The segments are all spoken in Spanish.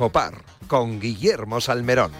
Bajo Par con Guillermo Salmerón.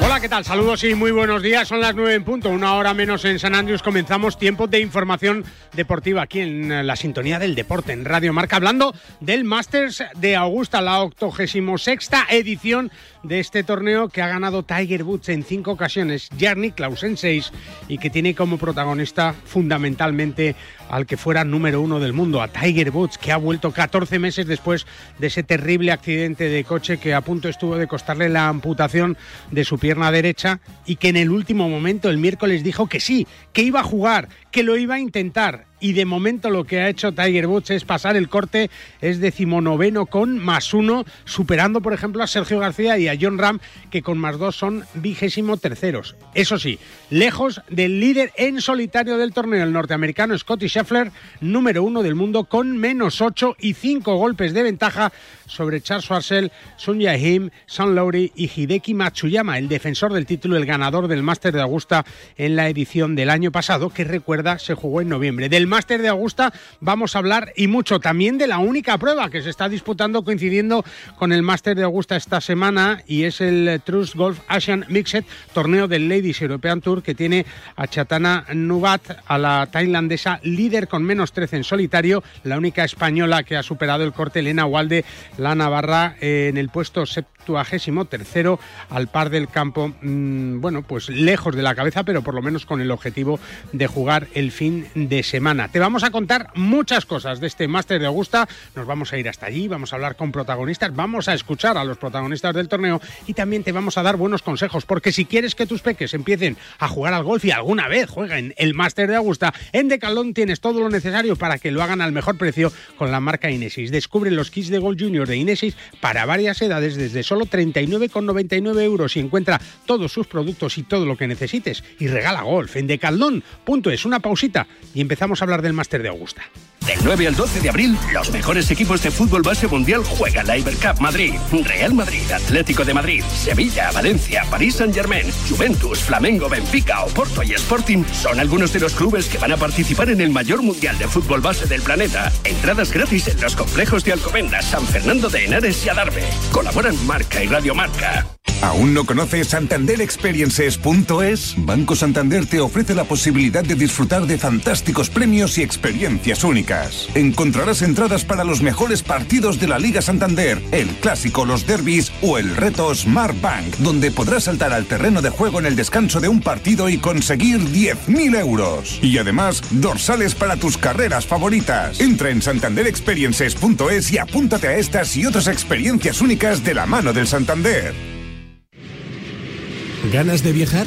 Hola, ¿qué tal? Saludos y muy buenos días. Son las nueve en punto, una hora menos en San Andrés. Comenzamos tiempo de información deportiva aquí en la sintonía del deporte, en Radio Marca, hablando del Masters de Augusta, la 86 edición de este torneo que ha ganado Tiger Woods en cinco ocasiones, Jarny Klaus en seis, y que tiene como protagonista fundamentalmente al que fuera número uno del mundo, a Tiger Woods, que ha vuelto 14 meses después de ese terrible accidente de coche que a punto estuvo de costarle la amputación de su pierna derecha y que en el último momento, el miércoles, dijo que sí, que iba a jugar, que lo iba a intentar y de momento lo que ha hecho Tiger Woods es pasar el corte, es decimonoveno con más uno, superando por ejemplo a Sergio García y a John Ram, que con más dos son vigésimo terceros. Eso sí, lejos del líder en solitario del torneo, el norteamericano Scotty Scheffler, número uno del mundo, con menos ocho y cinco golpes de ventaja sobre Charles Schwarzel, Sun Yahim, Sun Lowry y Hideki Matsuyama, el defensor del título, el ganador del Máster de Augusta en la edición del año pasado, que recuerda se jugó en noviembre. Del Máster de Augusta vamos a hablar y mucho también de la única prueba que se está disputando coincidiendo con el Máster de Augusta esta semana y es el Trust Golf Asian Mixed, torneo del Ladies European Tour que tiene a Chatana Nubat, a la tailandesa líder con menos 13 en solitario, la única española que ha superado el corte Elena Walde la Navarra en el puesto septuagésimo tercero al par del campo, mm, bueno, pues lejos de la cabeza, pero por lo menos con el objetivo de jugar el fin de semana. Te vamos a contar muchas cosas de este máster de Augusta, nos vamos a ir hasta allí, vamos a hablar con protagonistas, vamos a escuchar a los protagonistas del torneo y también te vamos a dar buenos consejos, porque si quieres que tus peques empiecen a jugar al golf y alguna vez jueguen el máster de Augusta, en Decalón tienes todo lo necesario para que lo hagan al mejor precio con la marca Inesis. Descubre los kits de Golf Junior de Inesis para varias edades desde solo 39,99 euros y encuentra todos sus productos y todo lo que necesites y regala golf en decaldón.es. Una pausita y empezamos a hablar del máster de Augusta. Del 9 al 12 de abril, los mejores equipos de fútbol base mundial juegan la Ibercup Madrid, Real Madrid, Atlético de Madrid, Sevilla, Valencia, París Saint Germain, Juventus, Flamengo, Benfica, Oporto y Sporting son algunos de los clubes que van a participar en el mayor mundial de fútbol base del planeta. Entradas gratis en los complejos de Alcobendas, San Fernando de Henares y Adarve. Colaboran Marca y Radio Marca. ¿Aún no conoces santanderexperiences.es? Banco Santander te ofrece la posibilidad de disfrutar de fantásticos premios y experiencias únicas. Encontrarás entradas para los mejores partidos de la Liga Santander, el clásico, los derbis o el reto Smart Bank, donde podrás saltar al terreno de juego en el descanso de un partido y conseguir 10.000 euros. Y además, dorsales para tus carreras favoritas. Entra en santanderexperiences.es y apúntate a estas y otras experiencias únicas de la mano del Santander. ¿Ganas de viajar?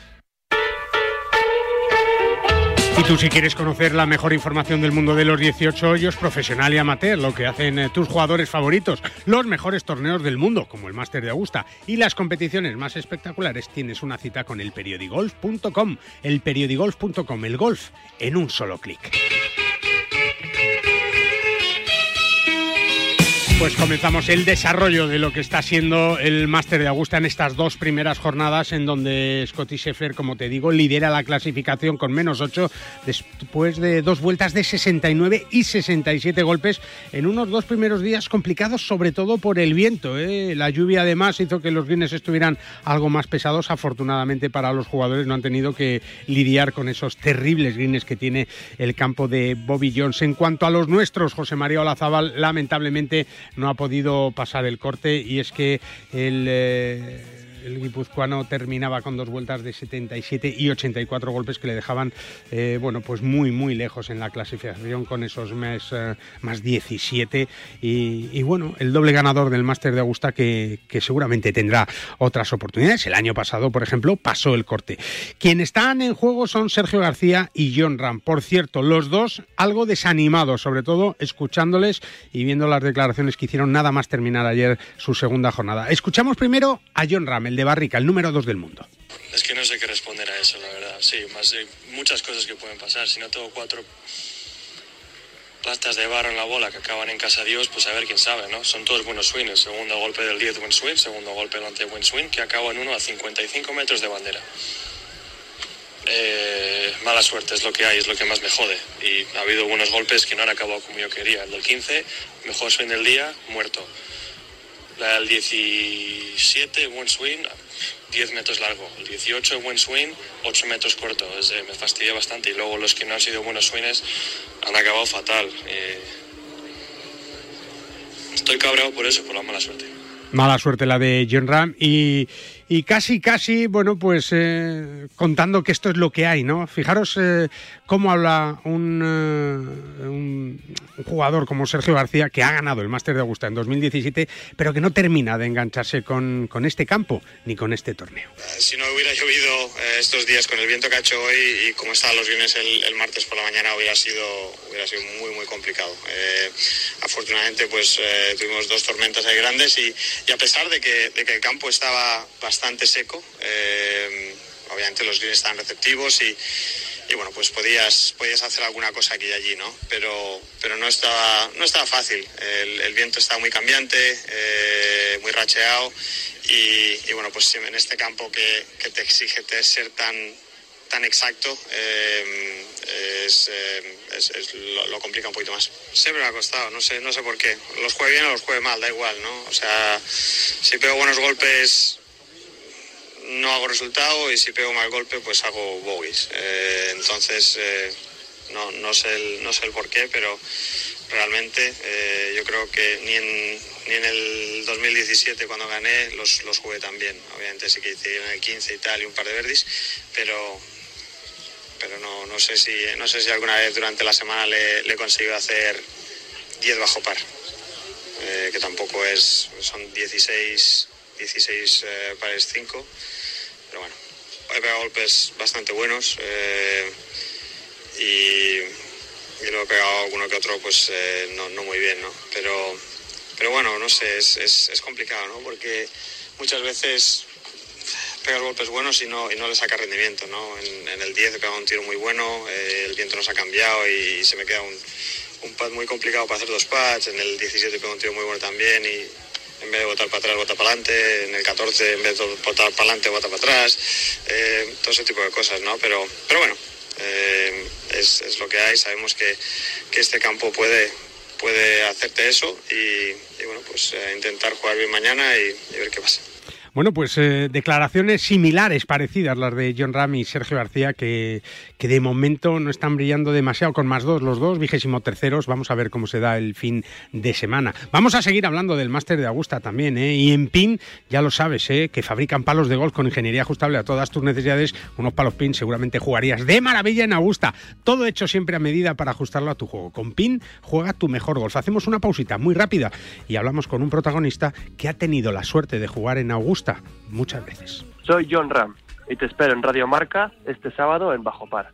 Y tú si quieres conocer la mejor información del mundo de los 18 hoyos, profesional y amateur, lo que hacen eh, tus jugadores favoritos, los mejores torneos del mundo, como el Máster de Augusta, y las competiciones más espectaculares, tienes una cita con el periodigolf.com, el periodigolf.com, el golf en un solo clic. Pues comenzamos el desarrollo de lo que está siendo el Máster de Augusta en estas dos primeras jornadas en donde Scotty Scheffler, como te digo, lidera la clasificación con menos 8 después de dos vueltas de 69 y 67 golpes en unos dos primeros días complicados sobre todo por el viento. ¿eh? La lluvia además hizo que los greens estuvieran algo más pesados. Afortunadamente para los jugadores no han tenido que lidiar con esos terribles greens que tiene el campo de Bobby Jones. En cuanto a los nuestros, José María Olazábal lamentablemente no ha podido pasar el corte y es que el... El guipuzcoano terminaba con dos vueltas de 77 y 84 golpes que le dejaban, eh, bueno, pues muy, muy lejos en la clasificación con esos eh, más 17. Y, bueno, el doble ganador del Máster de Augusta que, que, seguramente tendrá otras oportunidades. El año pasado, por ejemplo, pasó el corte. Quienes están en juego son Sergio García y John Ram. Por cierto, los dos algo desanimados, sobre todo escuchándoles y viendo las declaraciones que hicieron nada más terminar ayer su segunda jornada. Escuchamos primero a John Ram, el de Barrica, el número 2 del mundo. Es que no sé qué responder a eso, la verdad. Sí, más de muchas cosas que pueden pasar. Si no tengo cuatro pastas de barro en la bola que acaban en casa Dios, pues a ver quién sabe, ¿no? Son todos buenos swings. Segundo golpe del 10 buen swing, segundo golpe delante buen swing, que acaba en uno a 55 metros de bandera. Eh, mala suerte es lo que hay, es lo que más me jode. Y ha habido buenos golpes que no han acabado como yo quería. El del 15, mejor swing del día, muerto. La del 17, buen swing, 10 metros largo. El 18, buen swing, 8 metros corto. me fastidia bastante. Y luego los que no han sido buenos swings han acabado fatal. Eh, estoy cabreado por eso, por la mala suerte. Mala suerte la de John Ram y y casi, casi, bueno, pues eh, contando que esto es lo que hay, ¿no? Fijaros eh, cómo habla un, eh, un, jugador como Sergio García, que ha ganado el Máster de Augusta en 2017, pero que no termina de engancharse con, con este campo ni con este torneo. Si no hubiera llovido estos días con el viento que ha hecho hoy y como estaban los bienes el, el, martes por la mañana, hubiera sido, hubiera sido muy, muy complicado. afortunadamente, pues tuvimos dos tormentas ahí grandes y, y a pesar de que, de que el campo estaba bastante bastante seco. Eh, obviamente los greens están receptivos y, y, bueno, pues podías, podías hacer alguna cosa aquí y allí, ¿no? Pero, pero no, estaba, no estaba fácil. El, viento estaba muy cambiante, eh, muy racheado y, y, bueno, pues en este campo que, que te exige ser tan, tan exacto eh, es, es, lo, lo, complica un poquito más. Siempre me ha costado, no sé, no sé por qué. Los juegue bien o los juegue mal, da igual, ¿no? O sea, si pego buenos golpes no hago resultado y si pego mal golpe pues hago bogies. Eh, entonces eh, no, no, sé el, no sé el por qué, pero realmente eh, yo creo que ni en, ni en el 2017 cuando gané los, los jugué tan bien. Obviamente sí que hice el 15 y tal y un par de verdis, pero, pero no, no, sé si, no sé si alguna vez durante la semana le, le he conseguido hacer 10 bajo par, que tampoco es, son 16 16 eh, pares 5. Pero bueno, he pegado golpes bastante buenos eh, y, y, he pegado alguno que otro, pues eh, no, muy bien, ¿no? Pero, pero bueno, no sé, es, es, complicado, ¿no? Porque muchas veces pegas golpes buenos y no, y no le saca rendimiento, ¿no? En, el 10 he pegado un tiro muy bueno, eh, el viento nos ha cambiado y, y, se me queda un, un pad muy complicado para hacer dos pads, en el 17 he pegado un tiro muy bueno también y, en vez de votar para atrás, vota para adelante, en el 14 en vez de votar para adelante, vota para atrás, eh, todo ese tipo de cosas, ¿no? Pero, pero bueno, eh, es, es, lo que hay, sabemos que, que este campo puede, puede hacerte eso y, y bueno, pues eh, intentar jugar bien mañana y, y ver qué pasa. Bueno, pues eh, declaraciones similares, parecidas, las de John Ram y Sergio García, que, que de momento no están brillando demasiado con más dos, los dos, vigésimo terceros. Vamos a ver cómo se da el fin de semana. Vamos a seguir hablando del máster de Augusta también, ¿eh? Y en PIN, ya lo sabes, ¿eh? Que fabrican palos de golf con ingeniería ajustable a todas tus necesidades. Unos palos PIN seguramente jugarías de maravilla en Augusta. Todo hecho siempre a medida para ajustarlo a tu juego. Con PIN, juega tu mejor golf. Hacemos una pausita muy rápida y hablamos con un protagonista que ha tenido la suerte de jugar en Augusta muchas veces. Soy John Ram y te espero en Radio Marca este sábado en Bajo Par.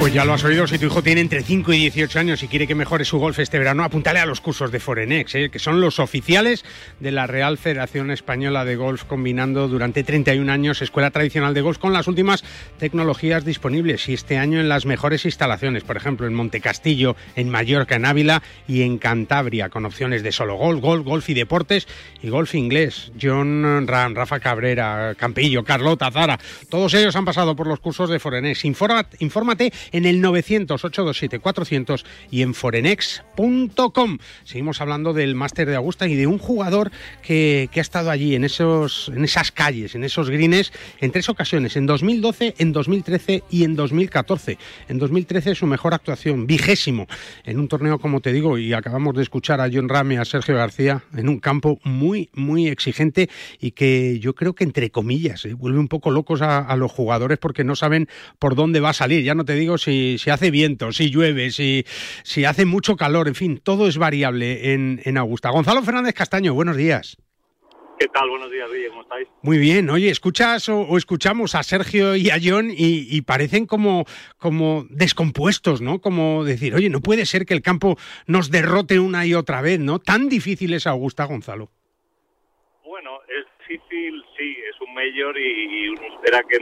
Pues ya lo has oído, si tu hijo tiene entre 5 y 18 años y quiere que mejore su golf este verano, apúntale a los cursos de Forenex, ¿eh? que son los oficiales de la Real Federación Española de Golf, combinando durante 31 años escuela tradicional de golf con las últimas tecnologías disponibles y este año en las mejores instalaciones, por ejemplo en Montecastillo, en Mallorca, en Ávila y en Cantabria, con opciones de solo golf, golf, golf y deportes y golf inglés. John Ram, Rafa Cabrera, Campillo, Carlota, Zara, todos ellos han pasado por los cursos de Forenex. infórmate en el 900-827-400 y en forenex.com. Seguimos hablando del máster de Augusta y de un jugador que, que, ha estado allí en, esos, en esas calles, en esos greens, en tres ocasiones, en 2012, en 2013 y en 2014. En 2013 su mejor actuación, vigésimo, en un torneo, como te digo, y acabamos de escuchar a John Rame a Sergio García en un campo muy, muy exigente y que yo creo que, entre comillas, ¿eh? vuelve un poco locos a los jugadores porque no saben por dónde va a salir. Ya no te digo si, si hace viento, si llueve, si, si hace mucho calor, en fin, todo es variable en, en Augusta. Gonzalo Fernández Castaño, buenos días. ¿Qué tal? Buenos días, Guille, ¿cómo estáis? Muy bien. Oye, escuchas o, escuchamos a Sergio y a John y, parecen como, como descompuestos, ¿no? Como decir, oye, no puede ser que el campo nos derrote una y otra vez, ¿no? Tan difícil es Augusta Gonzalo. Difícil, sí, es un mayor y, uno espera que,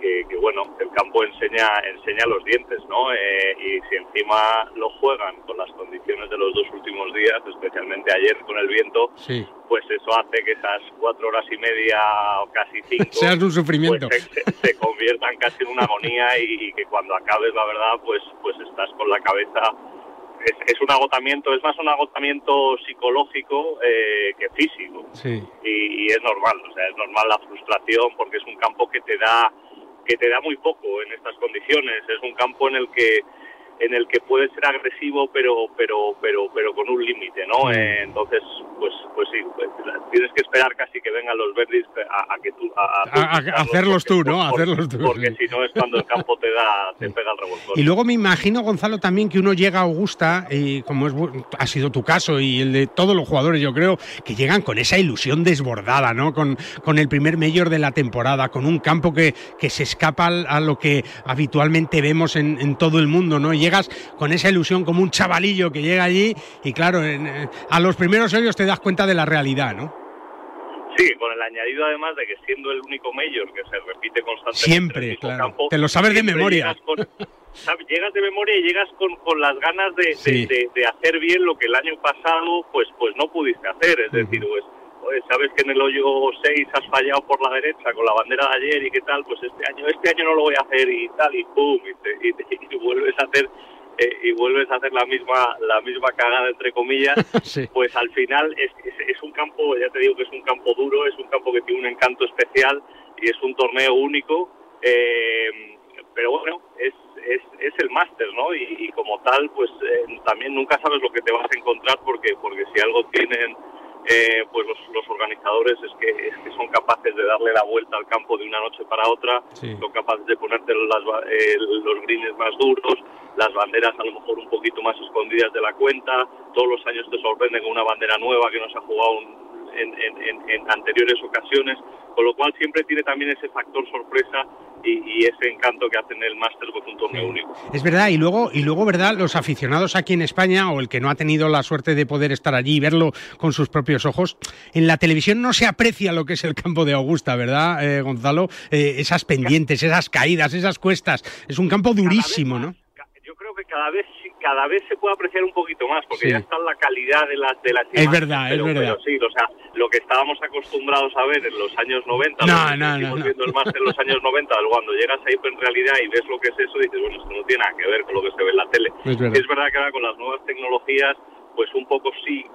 que, bueno, el campo enseña, enseña los dientes, ¿no? Eh, y si encima lo juegan con las condiciones de los dos últimos días, especialmente ayer con el viento, pues eso hace que esas cuatro horas y media o casi cinco sean un sufrimiento. Pues se, conviertan casi en una agonía y, y, que cuando acabes, la verdad, pues, pues estás con la cabeza es, un agotamiento, es más un agotamiento psicológico eh, que físico. Y, es normal, o sea, es normal la frustración porque es un campo que te da que te da muy poco en estas condiciones. Es un campo en el que en el que puede ser agresivo pero pero pero pero con un límite no eh, entonces pues pues sí pues, tienes que esperar casi que vengan los verdes a, que tú a, hacerlos tú no hacerlos tú porque si no es cuando el campo te da te pega el revolcón. Y luego me imagino Gonzalo también que uno llega a Augusta y como es ha sido tu caso y el de todos los jugadores yo creo que llegan con esa ilusión desbordada no con con el primer mayor de la temporada con un campo que que se escapa a lo que habitualmente vemos en, en todo el mundo no y llegas con esa ilusión como un chavalillo que llega allí y claro, eh, a los primeros años te das cuenta de la realidad, ¿no? Sí, con el añadido además de que siendo el único mayor que se repite constantemente siempre, claro. te lo sabes de memoria. Llegas, de memoria y llegas con, con las ganas de, de, hacer bien lo que el año pasado pues pues no pudiste hacer, es decir, pues sabes que en el hoyo 6 has fallado por la derecha con la bandera de ayer y qué tal, pues este año este año no lo voy a hacer y tal y pum y, y, vuelves a hacer eh, y vuelves a hacer la misma la misma cagada entre comillas, pues al final es, es, un campo, ya te digo que es un campo duro, es un campo que tiene un encanto especial y es un torneo único, eh, pero bueno, es, es, es el máster, ¿no? Y, como tal, pues eh, también nunca sabes lo que te vas a encontrar porque porque si algo tienen eh, pues los, organizadores es que, son capaces de darle la vuelta al campo de una noche para otra, son capaces de ponerte eh, los greens más duros, las banderas a lo mejor un poquito más escondidas de la cuenta, todos los años te sorprenden con una bandera nueva que no se ha jugado en anteriores ocasiones, con lo cual siempre tiene también ese factor sorpresa y, ese encanto que hacen el Masters con un torneo único. Es verdad, y luego, y luego, ¿verdad? Los aficionados aquí en España, o el que no ha tenido la suerte de poder estar allí y verlo con sus propios ojos, en la televisión no se aprecia lo que es el campo de Augusta, ¿verdad, eh, Gonzalo? Eh, esas pendientes, esas caídas, esas cuestas. Es un campo durísimo, ¿no? Yo creo que cada vez cada vez se puede apreciar un poquito más, porque ya está la calidad de las de las Es verdad, es verdad. Pero sí, o sea, lo que estábamos acostumbrados a ver en los años 90, no, no, no, viendo el máster en los años 90, cuando llegas ahí en realidad y ves lo que es eso, dices, bueno, esto no tiene nada que ver con lo que se ve en la tele. Es verdad, es verdad que ahora con las nuevas tecnologías, pues un poco sí,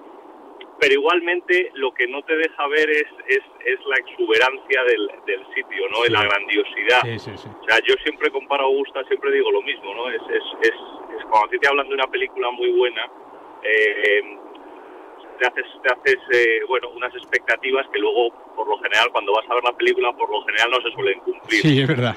pero igualmente lo que no te deja ver es, es, es la exuberancia del, del sitio, ¿no? la grandiosidad. o sea, yo siempre comparo a Augusta, siempre digo lo mismo, ¿no? Es, es, es, es cuando te hablan de una película muy buena, eh, te haces, te haces eh, bueno, unas expectativas que luego, por lo general, cuando vas a ver la película, por lo general no se suelen cumplir. Sí, es verdad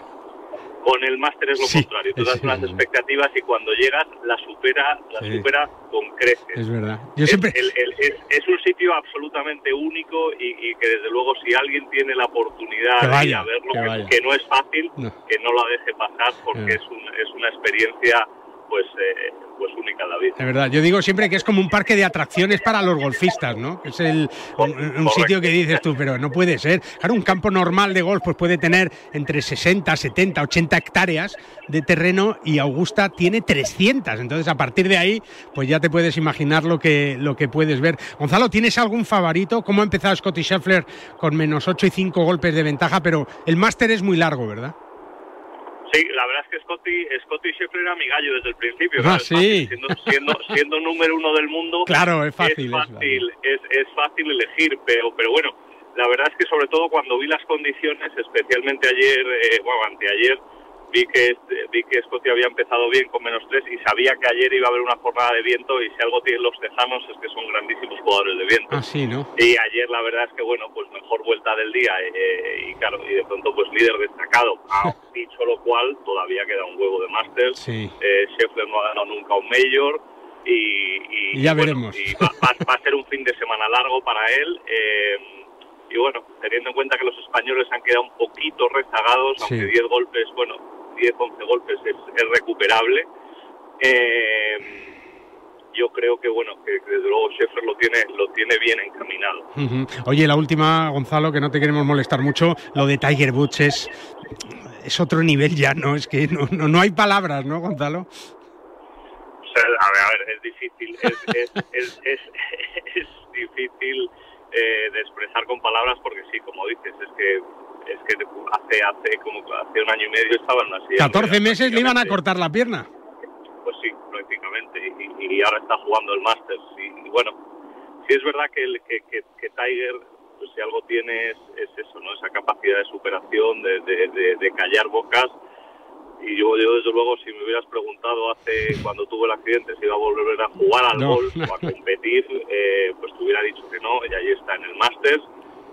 con el máster es lo contrario. Tú das unas expectativas y cuando llegas la supera, la supera con creces. Es verdad. es, un sitio absolutamente único y, que desde luego si alguien tiene la oportunidad de ir a verlo, que, no es fácil, que no la deje pasar porque es, un, es una experiencia pues eh, pues única la vida. De verdad, yo digo siempre que es como un parque de atracciones para los golfistas, ¿no? Es el, un, sitio que dices tú, pero no puede ser. Claro, un campo normal de golf pues puede tener entre 60, 70, 80 hectáreas de terreno y Augusta tiene 300. Entonces, a partir de ahí, pues ya te puedes imaginar lo que, lo que puedes ver. Gonzalo, ¿tienes algún favorito? ¿Cómo ha empezado Scotty Scheffler con menos 8 y 5 golpes de ventaja? Pero el máster es muy largo, ¿verdad? Sí, la verdad es que Scotty, Scotty Scheffler era mi gallo desde el principio. Ah, sí. siendo, siendo, número uno del mundo, claro, es fácil. Es fácil, es, es, fácil elegir, pero, pero bueno, la verdad es que sobre todo cuando vi las condiciones, especialmente ayer, eh, bueno, anteayer, vi que vi que Escocia había empezado bien con menos tres y sabía que ayer iba a haber una jornada de viento y si algo tienen los tejanos es que son grandísimos jugadores de viento. Ah, sí, ¿no? Y ayer la verdad es que bueno, pues mejor vuelta del día eh, y claro, y de pronto pues líder destacado. Ah, dicho lo cual, todavía queda un huevo de máster. Sí. Eh, no ha ganado nunca un Major. Y, ya veremos. Y va, a ser un fin de semana largo para él. Eh, y bueno, teniendo en cuenta que los españoles han quedado un poquito rezagados, aunque 10 golpes, bueno, 10, 11 golpes es, recuperable. Eh, yo creo que bueno que, desde luego Sheffer lo tiene lo tiene bien encaminado. Oye, la última, Gonzalo, que no te queremos molestar mucho, lo de Tiger Woods es, es otro nivel ya, ¿no? Es que no, no, hay palabras, ¿no, Gonzalo? O sea, a ver, a ver, es difícil, es, es, es, es difícil eh, de expresar con palabras porque sí, como dices, es que es que hace hace como hace un año y medio estaba en una silla. 14 meses le iban a cortar la pierna. Pues sí, prácticamente, y, ahora está jugando el Masters. Y, bueno, sí es verdad que, que, que, Tiger, pues si algo tiene es, eso, ¿no? Esa capacidad de superación, de, de, de callar bocas y yo, yo desde luego si me hubieras preguntado hace cuando tuve el accidente si iba a volver a jugar al golf o a competir eh, pues te hubiera dicho que no y ahí está en el Masters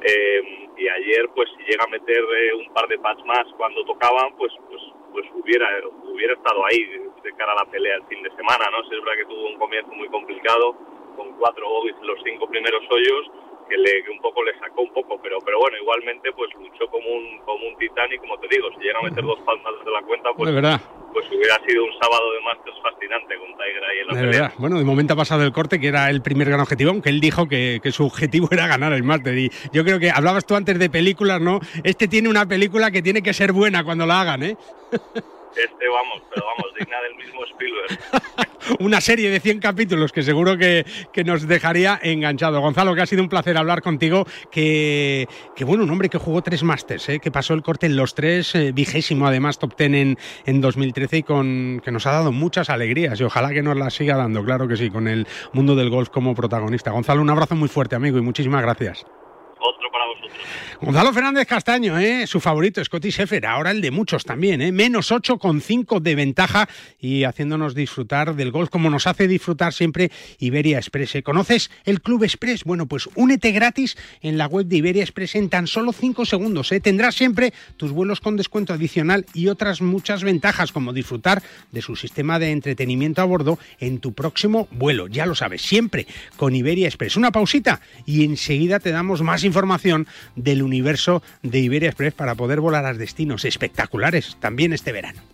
eh, y ayer pues si llega a meter eh, un par de pats más cuando tocaban pues pues pues hubiera hubiera estado ahí de cara a la pelea el fin de semana no es verdad que tuvo un comienzo muy complicado con cuatro bogies los cinco primeros hoyos que, le, un poco le sacó un poco, pero pero bueno, igualmente pues luchó como un como un titán y como te digo, si llega a meter dos palmas de la cuenta, pues, pues hubiera sido un sábado de Masters fascinante con Tiger ahí en la de Verdad. Bueno, de momento ha pasado el corte, que era el primer gran objetivo, aunque él dijo que, que su objetivo era ganar el Master. Y yo creo que hablabas tú antes de películas, ¿no? Este tiene una película que tiene que ser buena cuando la hagan, ¿eh? Este, vamos, pero vamos, digna del mismo Spielberg. Una serie de 100 capítulos que seguro que, nos dejaría enganchado. Gonzalo, que ha sido un placer hablar contigo. Que, que bueno, un hombre que jugó tres Masters, ¿eh? que pasó el corte en los tres, eh, vigésimo además, top ten en, en 2013 y con, que nos ha dado muchas alegrías. Y ojalá que nos las siga dando, claro que sí, con el mundo del golf como protagonista. Gonzalo, un abrazo muy fuerte, amigo, y muchísimas gracias. Gonzalo Fernández Castaño, ¿eh? su favorito, Scotty Sheffer, ahora el de muchos también, ¿eh? menos 8,5 de ventaja y haciéndonos disfrutar del golf como nos hace disfrutar siempre Iberia Express. ¿eh? ¿Conoces el Club Express? Bueno, pues únete gratis en la web de Iberia Express en tan solo 5 segundos. ¿eh? Tendrás siempre tus vuelos con descuento adicional y otras muchas ventajas como disfrutar de su sistema de entretenimiento a bordo en tu próximo vuelo. Ya lo sabes, siempre con Iberia Express. Una pausita y enseguida te damos más información del universo de Iberia Express para poder volar a destinos espectaculares también este verano.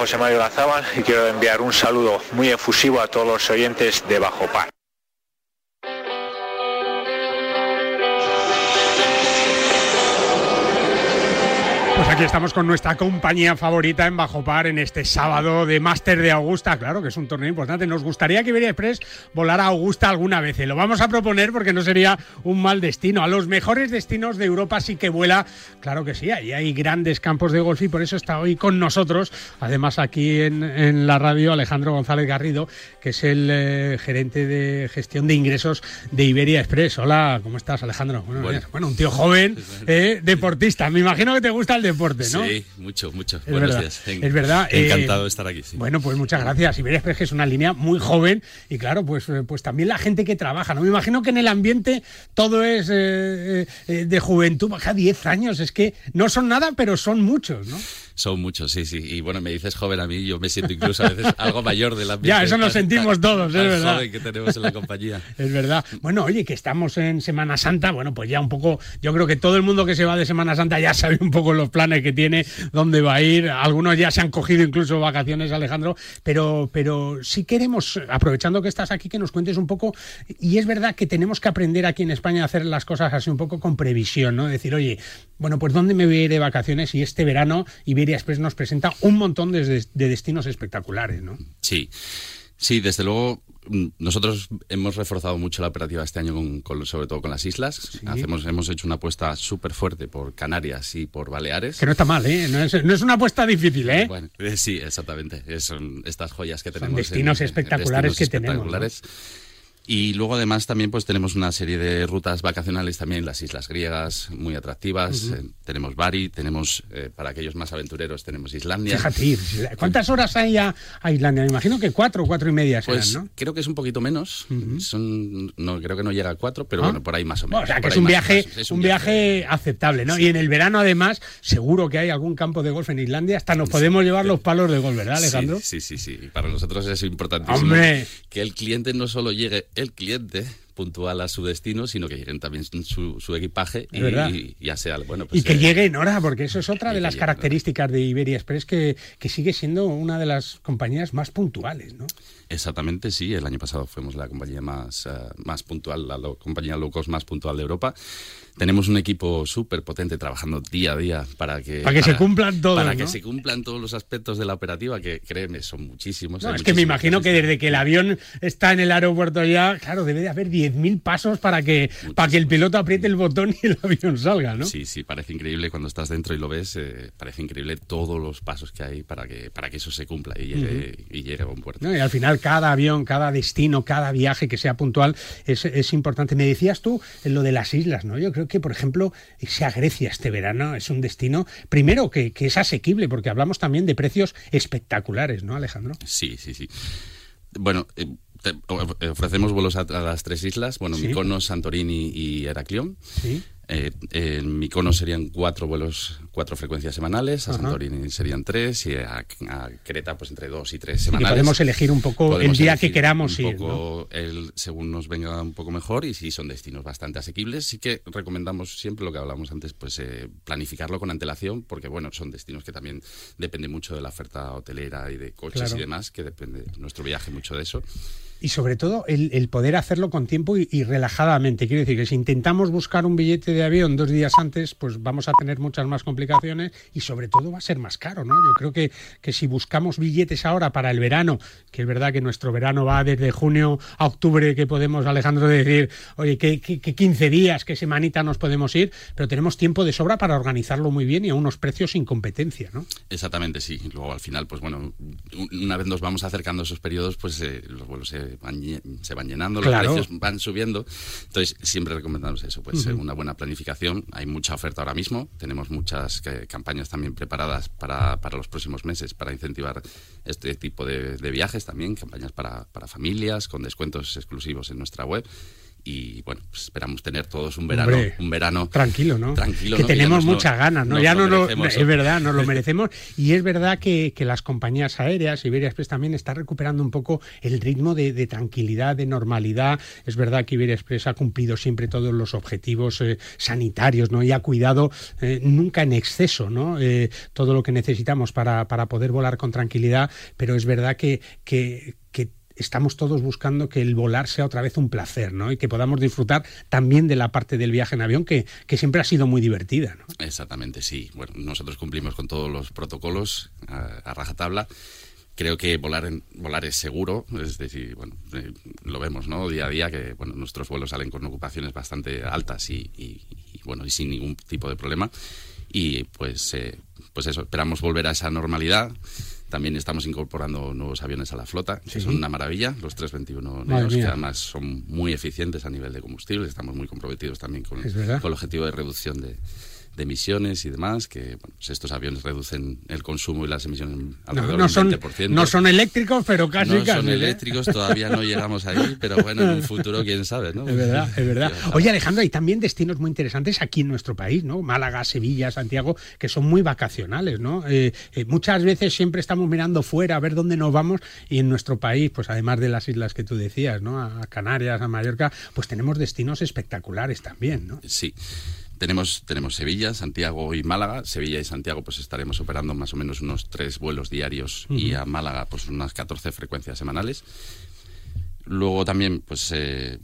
José Mario Lazábal y quiero enviar un saludo muy efusivo a todos los oyentes de Bajo Par. Aquí estamos con nuestra compañía favorita en Bajo Par en este sábado de Máster de Augusta. Claro que es un torneo importante. Nos gustaría que Iberia Express volara a Augusta alguna vez. Lo vamos a proponer porque no sería un mal destino. A los mejores destinos de Europa sí que vuela. Claro que sí, ahí hay grandes campos de golf y por eso está hoy con nosotros, además aquí en, la radio, Alejandro González Garrido, que es el eh, gerente de gestión de ingresos de Iberia Express. Hola, ¿cómo estás, Alejandro? Bueno, un tío joven, eh, deportista. Me imagino que te gusta el deporte, ¿no? Sí, mucho, mucho. Buenos días. es verdad. Encantado de estar aquí. Bueno, pues muchas gracias. Iberia Express es una línea muy joven y claro, pues, eh, pues también la gente que trabaja, ¿no? Me imagino que en el ambiente todo es eh, eh, de juventud, baja 10 años, es que no son nada, pero son muchos, ¿no? Son muchos, sí, sí. Y bueno, me dices joven a mí, yo me siento incluso a veces algo mayor de la Ya, eso nos sentimos todos, es verdad. joven que tenemos en la compañía. es verdad. Bueno, oye, que estamos en Semana Santa, bueno, pues ya un poco, yo creo que todo el mundo que se va de Semana Santa ya sabe un poco los planes que tiene, dónde va a ir. Algunos ya se han cogido incluso vacaciones, Alejandro, pero, pero sí queremos, aprovechando que estás aquí, que nos cuentes un poco. Y es verdad que tenemos que aprender aquí en España a hacer las cosas así un poco con previsión, ¿no? Decir, oye, bueno, pues ¿dónde me voy a ir de vacaciones? Y este verano Iberia Express nos presenta un montón de, destinos espectaculares, ¿no? Sí. Sí, desde luego mm, nosotros hemos reforzado mucho la operativa este año, con, sobre todo con las islas. Hacemos, hemos hecho una apuesta súper fuerte por Canarias y por Baleares. Que no está mal, ¿eh? No es, una apuesta difícil, ¿eh? Bueno, eh, sí, exactamente. son estas joyas que tenemos. destinos espectaculares que tenemos. Y luego además también pues tenemos una serie de rutas vacacionales también, las islas griegas, muy atractivas. Eh, tenemos Bari, tenemos, eh, para aquellos más aventureros, tenemos Islandia. Fíjate, ¿cuántas horas hay a, Islandia? Me imagino que cuatro, cuatro y media pues ¿no? creo que es un poquito menos. Son, no, creo que no llega a cuatro, pero ah. bueno, por ahí más o menos. o sea, que es un, viaje, un, viaje, aceptable, ¿no? Y en el verano además, seguro que hay algún campo de golf en Islandia, hasta nos podemos llevar los palos de golf, ¿verdad, Alejandro? Sí, sí, sí. Para nosotros es importantísimo que el cliente no solo llegue el cliente puntual a su destino, sino que lleguen también su, equipaje y, ya sea bueno. Pues, y que eh, llegue en hora, porque eso es otra de las características de Iberia Express que, que sigue siendo una de las compañías más puntuales, ¿no? Exactamente, sí. El año pasado fuimos la compañía más, eh, más puntual, la compañía low cost más puntual de Europa tenemos un equipo súper potente trabajando día a día para que... Para que se cumplan todos, Para que se cumplan todos los aspectos de la operativa, que créeme, son muchísimos. es que me imagino que desde que el avión está en el aeropuerto ya, claro, debe de haber 10.000 pasos para que, para que el piloto apriete el botón y el avión salga, ¿no? Sí, sí, parece increíble cuando estás dentro y lo ves, eh, parece increíble todos los pasos que hay para que, para que eso se cumpla y llegue, y llegue a buen puerto. y al final cada avión, cada destino, cada viaje que sea puntual es, es importante. Me decías tú en lo de las islas, ¿no? Yo creo que, por ejemplo, sea Grecia este verano es un destino, primero, que, es asequible, porque hablamos también de precios espectaculares, ¿no, Alejandro? Sí, sí, sí. Bueno, eh, ofrecemos vuelos a, las tres islas, bueno, Mykonos, Santorini y Heraclión. Sí. Eh, en Mykonos serían cuatro vuelos, cuatro frecuencias semanales, a Santorini serían tres y a, Creta pues entre dos y tres semanales. podemos elegir un poco el día que queramos un ir. Poco el, según nos venga un poco mejor y si son destinos bastante asequibles, sí que recomendamos siempre lo que hablamos antes, pues eh, planificarlo con antelación porque bueno, son destinos que también depende mucho de la oferta hotelera y de coches y demás, que depende nuestro viaje mucho de eso y sobre todo el, poder hacerlo con tiempo y, relajadamente. Quiero decir que si intentamos buscar un billete de avión dos días antes, pues vamos a tener muchas más complicaciones y sobre todo va a ser más caro, ¿no? Yo creo que, que si buscamos billetes ahora para el verano, que es verdad que nuestro verano va desde junio a octubre, que podemos, Alejandro, decir, oye, que, que, 15 días, qué semanita nos podemos ir, pero tenemos tiempo de sobra para organizarlo muy bien y a unos precios sin competencia, ¿no? Exactamente, sí. Luego al final, pues bueno, una vez nos vamos acercando a esos periodos, pues eh, los vuelos se se van llenando, los precios van subiendo. Entonces, siempre recomendamos eso, pues una buena planificación. Hay mucha oferta ahora mismo, tenemos muchas eh, campañas también preparadas para, para, los próximos meses para incentivar este tipo de, de viajes también, campañas para, para familias con descuentos exclusivos en nuestra web y bueno, pues esperamos tener todos un verano, un verano tranquilo, ¿no? Tranquilo, que tenemos muchas ganas, ¿no? ya no lo, es verdad, nos lo merecemos y es verdad que, que, las compañías aéreas, Iberia Express también está recuperando un poco el ritmo de, de, tranquilidad, de normalidad. Es verdad que Iberia Express ha cumplido siempre todos los objetivos eh, sanitarios, ¿no? Y ha cuidado eh, nunca en exceso, ¿no? Eh, todo lo que necesitamos para, para poder volar con tranquilidad, pero es verdad que, que, que estamos todos buscando que el volar sea otra vez un placer, ¿no? Y que podamos disfrutar también de la parte del viaje en avión que, que siempre ha sido muy divertida. Exactamente, sí. Bueno, nosotros cumplimos con todos los protocolos a, rajatabla creo que volar en, volar es seguro, es decir, bueno, eh, lo vemos, ¿no? Día a día que bueno, nuestros vuelos salen con ocupaciones bastante altas y, y, bueno, y sin ningún tipo de problema. Y pues, eh, pues eso, esperamos volver a esa normalidad también estamos incorporando nuevos aviones a la flota, que son una maravilla, los 321 neos, que además son muy eficientes a nivel de combustible. Estamos muy comprometidos también con, con el objetivo de reducción de, de emisiones y demás, que pues estos aviones reducen el consumo y las emisiones alrededor no, del 20%. No son eléctricos, pero casi no son ¿eh? eléctricos, todavía no llegamos ahí, pero bueno, en un futuro quién sabe, ¿no? Es verdad, es verdad. Oye, Alejandro, hay también destinos muy interesantes aquí en nuestro país, ¿no? Málaga, Sevilla, Santiago, que son muy vacacionales, ¿no? Eh, eh, muchas veces siempre estamos mirando fuera a ver dónde nos vamos y en nuestro país, pues además de las islas que tú decías, ¿no? A Canarias, a Mallorca, pues tenemos destinos espectaculares también, ¿no? Sí. Tenemos, tenemos Sevilla, Santiago y Málaga. Sevilla y Santiago pues estaremos operando más o menos unos tres vuelos diarios y a Málaga pues unas 14 frecuencias semanales. Luego también pues eh,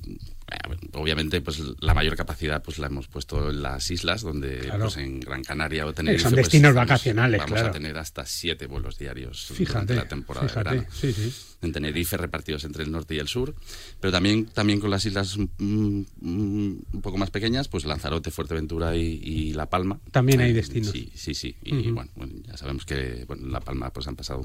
obviamente pues la mayor capacidad pues la hemos puesto en las islas donde pues en Gran Canaria o Tenerife son pues, destinos vacacionales vamos a tener hasta siete vuelos diarios durante la temporada de verano. Sí, sí. En Tenerife repartidos entre el norte y el sur, pero también, también con las islas mm, mm, un poco más pequeñas, pues Lanzarote, Fuerteventura y, La Palma. También hay destinos. Sí, sí, sí. Y bueno, ya sabemos que bueno, La Palma pues han pasado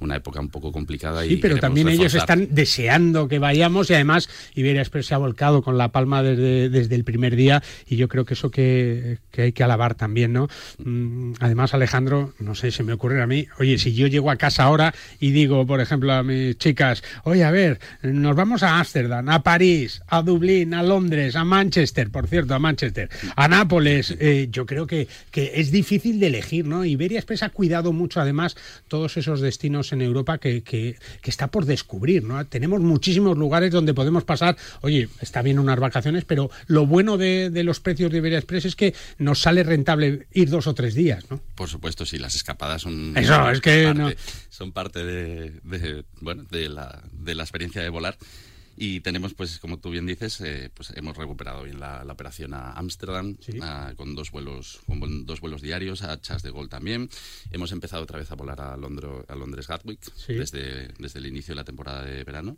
una época un poco complicada. Sí, pero también ellos están deseando que vayamos y además Iberia Express se ha volcado con La Palma desde, desde el primer día y yo creo que eso que, que hay que alabar también, ¿no? Mm, además, Alejandro, no sé, se me ocurre a mí, oye, si yo llego a casa ahora y digo, por ejemplo, a mi chicas, oye, a ver, nos vamos a Ámsterdam, a París, a Dublín, a Londres, a Manchester, por cierto, a Manchester, a Nápoles. Eh, yo creo que, que es difícil de elegir, ¿no? Iberia Express ha cuidado mucho, además, todos esos destinos en Europa que, que, está por descubrir, ¿no? Tenemos muchísimos lugares donde podemos pasar, oye, está bien unas vacaciones, pero lo bueno de, de los precios de Iberia Express es que nos sale rentable ir dos o tres días, ¿no? Por supuesto, sí, las escapadas son... Eso, es que... no... Son parte de, de bueno, de la, de la experiencia de volar. Y tenemos, pues, como tú bien dices, eh, pues hemos recuperado bien la, operación a Ámsterdam con dos vuelos, con dos vuelos diarios, a Chas de Gol también. Hemos empezado otra vez a volar a, Londres, a Londres Gatwick desde, desde el inicio de la temporada de verano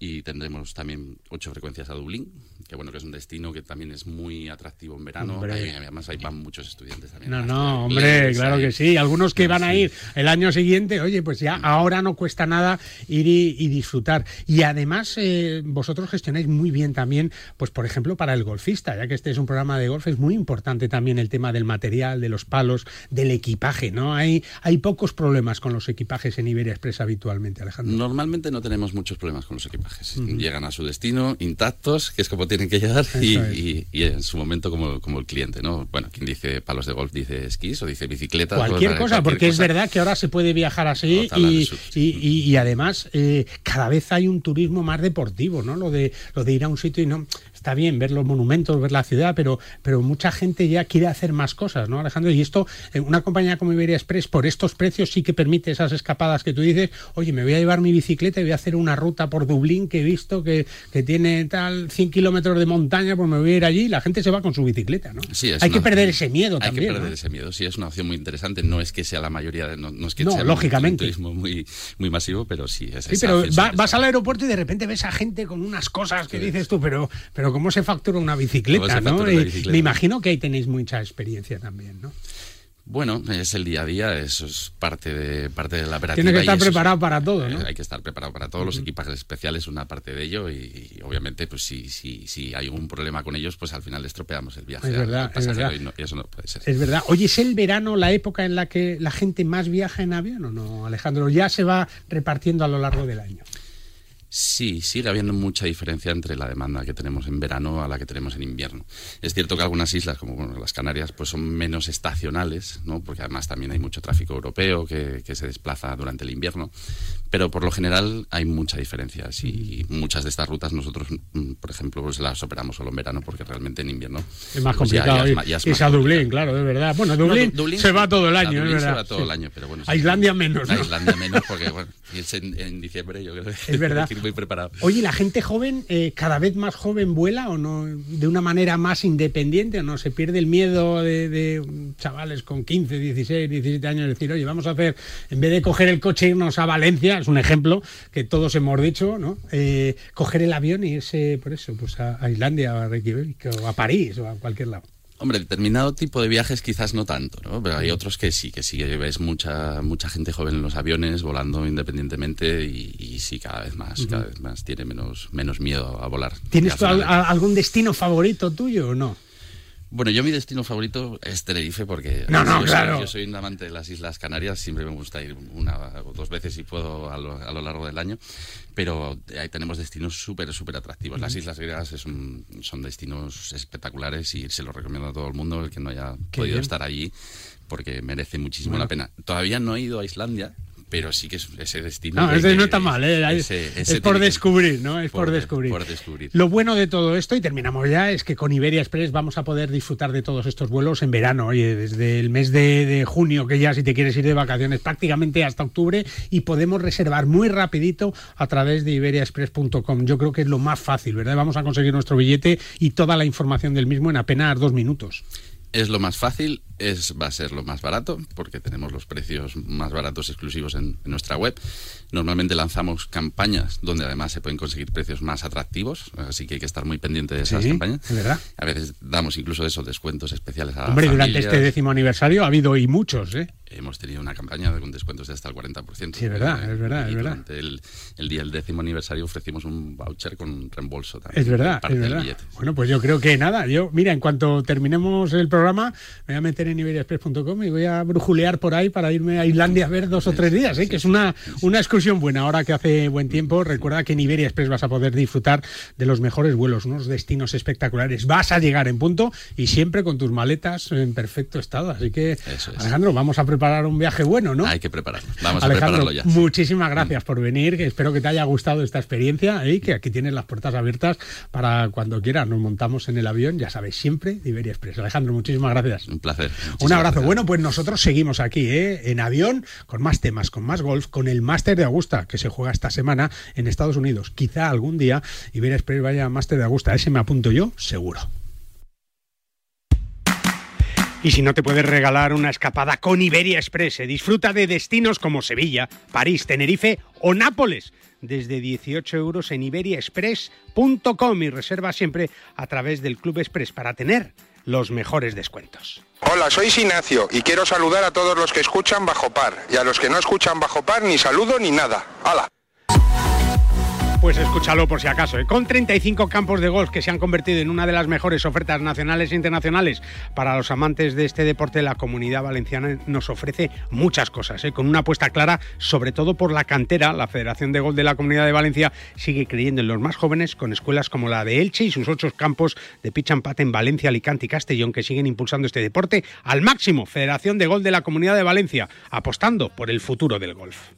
y tendremos también ocho frecuencias a Dublín, que bueno que es un destino que también es muy atractivo en verano. además ahí van muchos estudiantes también. No, no, hombre, claro que sí. Algunos que van a ir el año siguiente, oye, pues ya ahora no cuesta nada ir y, disfrutar. Y además eh, vosotros gestionáis muy bien también, pues por ejemplo para el golfista, ya que este es un programa de golf, es muy importante también el tema del material, de los palos, del equipaje, ¿no? Hay, hay pocos problemas con los equipajes en Iberia Express habitualmente, Alejandro. Normalmente no tenemos muchos problemas con los equipajes Llegan a su destino intactos, que es como tienen que llegar, y, en su momento como, como el cliente, ¿no? Bueno, quien dice palos de golf dice esquís o dice bicicleta. Cualquier cosa, porque es verdad que ahora se puede viajar así y, y, además eh, cada vez hay un turismo más deportivo, ¿no? Lo de, lo de ir a un sitio y no está bien ver los monumentos, ver la ciudad, pero, pero mucha gente ya quiere hacer más cosas, ¿no, Alejandro? Y esto, eh, una compañía como Iberia Express, por estos precios sí que permite esas escapadas que tú dices, oye, me voy a llevar mi bicicleta y voy a hacer una ruta por Dublín que he visto que, que tiene tal 100 kilómetros de montaña, pues me voy a ir allí y la gente se va con su bicicleta, ¿no? Sí, hay que perder ese miedo también. Hay que perder ese miedo, sí, es una opción muy interesante. No es que sea la mayoría, de, no, es que no, sea lógicamente. un turismo muy, muy masivo, pero sí es Sí, pero vas al aeropuerto y de repente ves a gente con unas cosas que dices tú, pero, pero ¿cómo se factura una bicicleta, ¿no? Me imagino que ahí tenéis mucha experiencia también, ¿no? Bueno, es el día a día, eso es parte de, parte de la operativa. Tiene que estar preparado para todo, ¿no? Hay que estar preparado para todos los equipajes especiales, una parte de ello, y, obviamente, pues si, si, si hay algún problema con ellos, pues al final estropeamos el viaje. Es verdad, es verdad. Y, eso no puede ser. Es verdad. Oye, ¿es el verano la época en la que la gente más viaja en avión o no, Alejandro? ¿Ya se va repartiendo a lo largo del año? Sí, sigue habiendo mucha diferencia entre la demanda que tenemos en verano a la que tenemos en invierno. Es cierto que algunas islas, como las Canarias, pues son menos estacionales, ¿no? porque además también hay mucho tráfico europeo que, que, se desplaza durante el invierno, pero por lo general hay mucha diferencia. Y muchas de estas rutas nosotros, mm, por ejemplo, pues las operamos solo en verano porque realmente en invierno es más pues complicado. es, a Dublín, claro, de verdad. Bueno, Dublín, se va todo el año, es verdad. Se va todo el año, pero bueno. A Islandia menos. A Islandia menos porque bueno, es en, en diciembre, yo creo. Es verdad. muy preparado. Oye, ¿la gente joven, eh, cada vez más joven vuela o no? ¿De una manera más independiente o no? ¿Se pierde el miedo de, chavales con 15, 16, 17 años decir, oye, vamos a hacer, en vez de coger el coche irnos a Valencia, es un ejemplo que todos hemos dicho, ¿no? Eh, coger el avión y irse, por eso, pues a, Islandia, a Reykjavik, o a París, o a cualquier lado. Hombre, determinado tipo de viajes quizás no tanto, ¿no? Pero hay otros que sí, que sí, ves mucha, mucha gente joven en los aviones volando independientemente y, sí, cada vez más, cada vez más tiene menos, menos miedo a volar. ¿Tienes tú algún destino favorito tuyo o no? Bueno, yo mi destino favorito es Tenerife porque no, no, yo, claro. soy, yo, soy, un amante de las Islas Canarias, siempre me gusta ir una o dos veces si puedo a lo, a lo largo del año, pero ahí tenemos destinos súper, súper atractivos. Las Islas Griegas son destinos espectaculares y se los recomiendo a todo el mundo, el que no haya podido estar allí, porque merece muchísimo la pena. Todavía no he ido a Islandia, pero sí que es ese destino. No, ese no está mal, ¿eh? es por descubrir, ¿no? Es por, descubrir. Lo bueno de todo esto, y terminamos ya, es que con Iberia Express vamos a poder disfrutar de todos estos vuelos en verano, oye, desde el mes de, junio, que ya si te quieres ir de vacaciones, prácticamente hasta octubre, y podemos reservar muy rapidito a través de iberiaexpress.com. Yo creo que es lo más fácil, ¿verdad? Vamos a conseguir nuestro billete y toda la información del mismo en apenas dos minutos. Es lo más fácil, es, va a ser lo más barato, porque tenemos los precios más baratos exclusivos en, nuestra web. Normalmente lanzamos campañas donde además se pueden conseguir precios más atractivos, así que hay que estar muy pendiente de esas campañas. verdad. A veces damos incluso esos descuentos especiales a Hombre, durante este décimo aniversario ha habido y muchos, ¿eh? Hemos tenido una campaña con descuentos de hasta el 40%. Sí, es verdad, es verdad, es verdad. Durante el, día del décimo aniversario ofrecimos un voucher con reembolso también. Es verdad, es verdad. Bueno, pues yo creo que nada, yo, mira, en cuanto terminemos el programa, me voy a meter en iberiaexpress.com y voy a brujulear por ahí para irme a Islandia a ver dos o tres días, ¿eh? que es una, una excursión buena. Ahora que hace buen tiempo, recuerda que en Iberia Express vas a poder disfrutar de los mejores vuelos, unos destinos espectaculares. Vas a llegar en punto y siempre con tus maletas en perfecto estado. Así que, Alejandro, vamos a preparar un viaje bueno, ¿no? Hay que prepararlo. Vamos a prepararlo ya. Muchísimas gracias por venir. Que espero que te haya gustado esta experiencia y que aquí tienes las puertas abiertas para cuando quieras. Nos montamos en el avión, ya sabes, siempre de Iberia Express. Alejandro, muchísimas gracias. Un placer. Un abrazo. Bueno, pues nosotros seguimos aquí, ¿eh? en avión, con más temas, con más golf, con el Máster de Augusta, que se juega esta semana en Estados Unidos. Quizá algún día Iberia Express vaya a Máster de Augusta. Ese me apunto yo, seguro. Y si no te puedes regalar una escapada con Iberia Express, disfruta de destinos como Sevilla, París, Tenerife o Nápoles desde 18 euros en iberiaexpress.com y reserva siempre a través del Club Express para tener los mejores descuentos. Hola, soy Ignacio y quiero saludar a todos los que escuchan Bajo Par y a los que no escuchan Bajo Par ni saludo ni nada. ¡Hala! Pues escúchalo por si acaso. ¿eh? Con 35 campos de golf que se han convertido en una de las mejores ofertas nacionales e internacionales para los amantes de este deporte, la comunidad valenciana nos ofrece muchas cosas. ¿eh? Con una apuesta clara, sobre todo por la cantera, la Federación de Golf de la Comunidad de Valencia sigue creyendo en los más jóvenes con escuelas como la de Elche y sus ocho campos de pitch and pat en Valencia, Alicante y Castellón que siguen impulsando este deporte al máximo. Federación de Golf de la Comunidad de Valencia, apostando por el futuro del golf.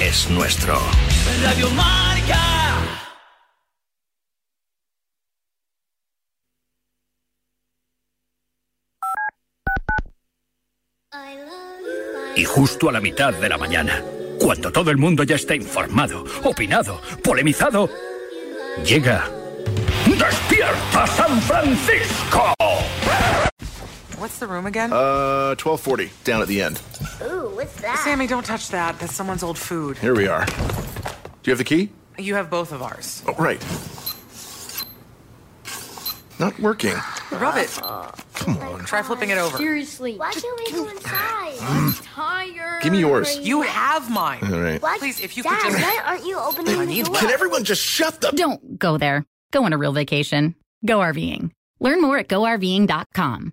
es nuestro. Radio Marca. Y justo a la mitad de la mañana, cuando todo el mundo ya está informado, opinado, polemizado, llega Despierta San Francisco. What's the room again? Uh, 1240, down at the end. Ooh, what's that? Sammy, don't touch that. That's someone's old food. Here we are. Do you have the key? You have both of ours. Oh, right. Not working. Rub it. Come on. Try flipping it over. Seriously. Why can't we go inside? I'm tired. Give me yours. You have mine. All right. What? Please, if you Dad, could just. why aren't you opening I the door? Can everyone just shut the. Don't go there. Go on a real vacation. Go RVing. Learn more at GoRVing.com.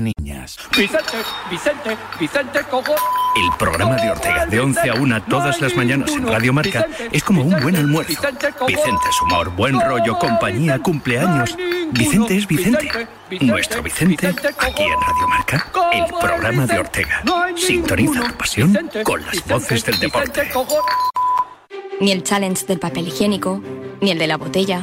niñas. Vicente, Vicente, Vicente, cojo. El programa de Ortega de 11 a 1 todas las mañanas en Radio Marca es como un buen almuerzo. Vicente es humor, buen rollo, compañía, cumpleaños. Vicente es Vicente. Nuestro Vicente aquí en Radio Marca. El programa de Ortega. Sintoniza tu pasión con las voces del deporte. Ni el challenge del papel higiénico, ni el de la botella.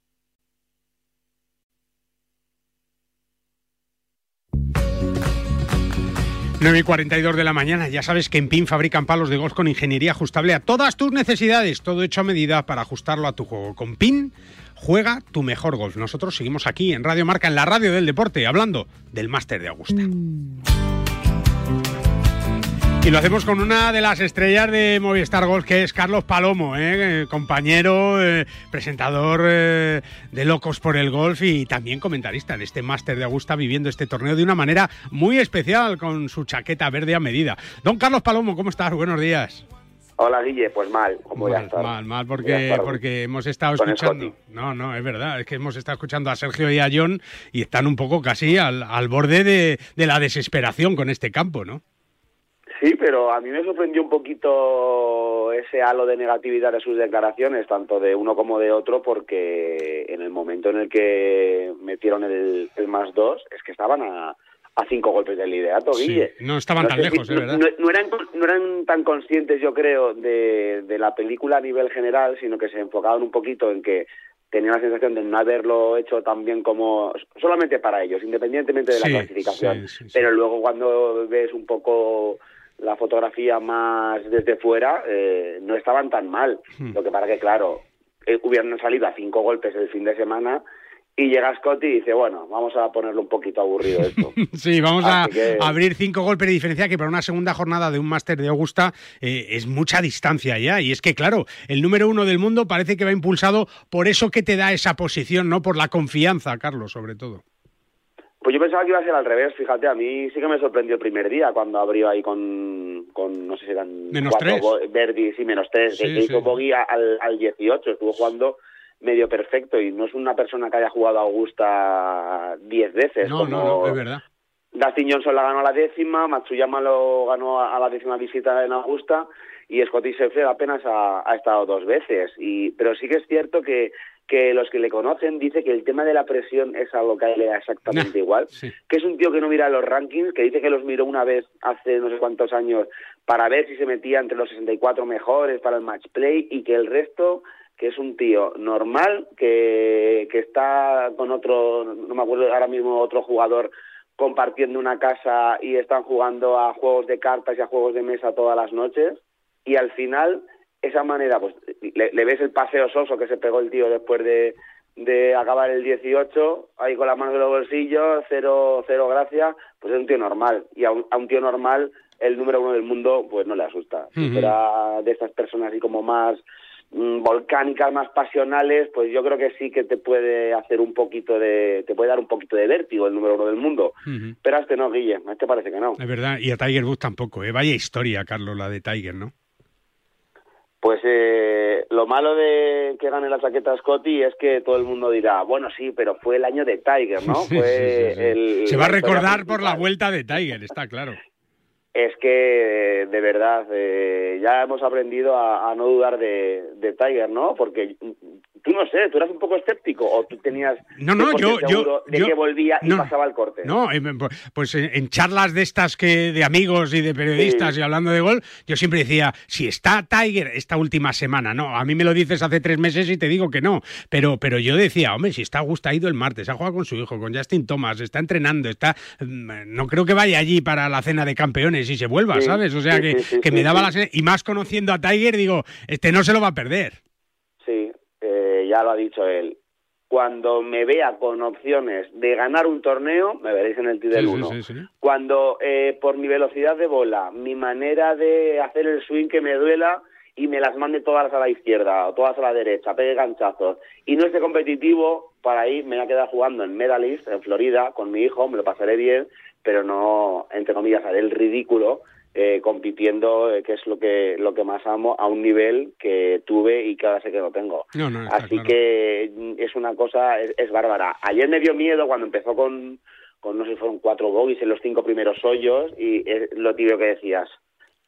Nueve y 42 de la mañana. Ya sabes que en PIN fabrican palos de golf con ingeniería ajustable a todas tus necesidades. Todo hecho a medida para ajustarlo a tu juego. Con PIN juega tu mejor golf. Nosotros seguimos aquí en Radio Marca, en la radio del deporte, hablando del máster de Augusta. Y lo hacemos con una de las estrellas de Movistar Golf, que es Carlos Palomo, ¿eh? Eh, compañero, eh, presentador eh, de Locos por el Golf y también comentarista en este máster de Augusta, viviendo este torneo de una manera muy especial, con su chaqueta verde a medida. Don Carlos Palomo, ¿cómo estás? Buenos días. Hola Guille, pues mal, como voy a Mal, estar? mal, mal, porque, porque hemos estado con escuchando. No, no, es verdad, es que hemos estado escuchando a Sergio y a John y están un poco casi al, al borde de, de la desesperación con este campo, ¿no? Sí, pero a mí me sorprendió un poquito ese halo de negatividad de sus declaraciones, tanto de uno como de otro, porque en el momento en el que metieron el, el más dos, es que estaban a, a cinco golpes del liderato, Sí, Guille. no estaban tan si- lejos, es no- verdad. No, no eran, no eran tan conscientes, yo creo, de, de la película a nivel general, sino que se enfocaban un poquito en que tenían la sensación de no haberlo hecho tan bien como solamente para ellos, independientemente de la Sí, clasificación. sí. Pero luego cuando ves un poco la fotografía más desde fuera, eh, no estaban tan mal. Hmm. Lo que pasa que, claro, eh, hubieran salido a cinco golpes el fin de semana y llega Scott y dice, bueno, vamos a ponerlo un poquito aburrido esto. Sí, vamos a abrir cinco golpes de diferencia que para una segunda jornada de un máster de Augusta eh, es mucha distancia ya. Y es que, claro, el número uno del mundo parece que va impulsado por eso que te da esa posición, ¿no? Por la confianza, Carlos, sobre todo. Pues yo pensaba que iba a ser al revés, fíjate, a mí sí que me sorprendió el primer día cuando abrió ahí con, con no sé si eran Menos cuatro tres. Verdi, sí, menos tres, Sí, que, que sí. hizo bogey al, al 18, estuvo jugando medio perfecto y no es una persona que haya jugado a Augusta 10 veces. No, como no, no, es verdad. Dustin Johnson la ganó a la décima, Matsuyama lo ganó a la décima visita en Augusta y Scotty Scheffler apenas ha, ha estado dos veces. Y, pero sí que es cierto que, que los que le conocen dice que el tema de la presión es algo que le da exactamente igual, que es un tío que no mira los rankings, que dice que los miró una vez hace no sé cuántos años para ver si se metía entre los 64 mejores para el match play y que el resto que es un tío normal, que, que está con otro, no me acuerdo ahora mismo, otro jugador compartiendo una casa y están jugando a juegos de cartas y a juegos de mesa todas las noches. Y al final esa manera pues le, le ves el paseo soso que se pegó el tío después de, de acabar el 18 ahí con las manos en los bolsillos cero cero gracia pues es un tío normal y a un, a un tío normal el número uno del mundo pues no le asusta si Ujú. fuera de estas personas así como más mm, volcánicas, más pasionales, pues yo creo que sí que te puede hacer un poquito de, te puede dar un poquito de vértigo el número uno del mundo. Pero a este no, Guille, a este parece que no. Es verdad, y a Tiger Woods tampoco, ¿eh? Vaya historia, Carlos, la de Tiger, ¿no? Pues eh, lo malo de que gane la chaqueta Scotty es que todo el mundo dirá, bueno, sí, pero fue el año de Tiger, ¿no? Fue sí, sí, sí. el- Se va a recordar por la vuelta de Tiger, está claro. Es que, de verdad, eh, ya hemos aprendido a, a no dudar de, de Tiger, ¿no? Porque mm, tú no sé, tú eras un poco escéptico o tú tenías No, no, 100% yo- yo- de yo- que volvía y no. pasaba el corte. No, pues en en charlas de estas que de amigos y de periodistas y hablando de gol, yo siempre decía, si está Tiger esta última semana, no, a mí me lo dices hace tres meses y te digo que no, pero, pero yo decía, hombre, si está Augusta ha ido el martes, ha jugado con su hijo, con Justin Thomas, está entrenando, está, mm, no creo que vaya allí para la cena de campeones y se vuelva, Sí, ¿sabes? O sea sí, que, sí, que me daba la sen- y más conociendo a Tiger, digo, este no se lo va a perder. Sí, eh, ya lo ha dicho él. Cuando me vea con opciones de ganar un torneo, me veréis en el T del Sí, sí, 1. sí, sí. Cuando eh, por mi velocidad de bola, mi manera de hacer el swing que me duela y me las mande todas a la izquierda o todas a la derecha, pegue ganchazos y no esté competitivo, para ahí me voy a quedar jugando en Medalist, en Florida, con mi hijo, me lo pasaré bien, pero no, entre comillas, haré el ridículo eh, compitiendo, eh, que es lo que, lo que más amo, a un nivel que tuve y que ahora sé que no tengo. No, no, está Así claro. que mm, es una cosa, es, es bárbara. Ayer me dio miedo cuando empezó con, con no sé si fueron cuatro bogies en los cinco primeros hoyos y es lo tibio que decías,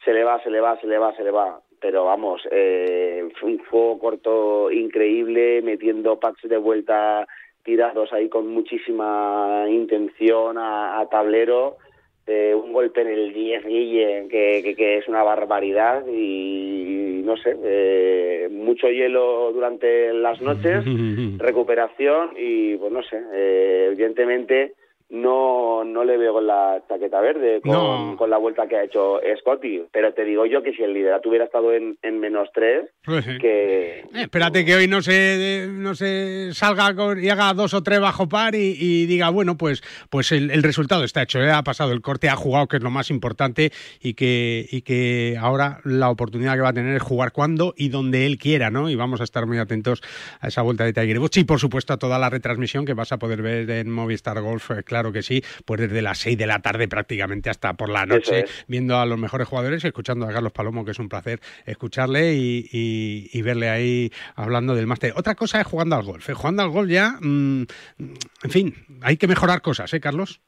se le va, se le va, se le va, se le va. Pero vamos, eh, fue un fuego corto increíble, metiendo packs de vuelta tirados ahí con muchísima intención a, a tablero. Eh, un golpe en el 10 Guille que, que, que es una barbaridad y, no sé, eh, mucho hielo durante las noches, recuperación y pues no sé, eh, evidentemente no no le veo con la chaqueta verde con, No. con la vuelta que ha hecho Scotty, pero te digo yo que si el liderato hubiera estado en, en menos tres, Pues sí. que Eh, espérate que hoy no se, no se salga con- y haga dos o tres bajo par y, y diga, bueno, pues, pues el, el resultado está hecho, ¿eh? ha pasado el corte, ha jugado, que es lo más importante, y que, y que ahora la oportunidad que va a tener es jugar cuando y donde él quiera, ¿no? Y vamos a estar muy atentos a esa vuelta de Tiger Woods y, por supuesto, a toda la retransmisión que vas a poder ver en Movistar Golf, eh, claro que sí, pues desde las 6 de la tarde prácticamente hasta por la noche, es. viendo a los mejores jugadores, escuchando a Carlos Palomo, que es un placer escucharle y, y- y verle ahí hablando del máster. Otra cosa es jugando al golf. ¿eh? Jugando al golf ya, mm, en fin, hay que mejorar cosas, ¿eh, Carlos?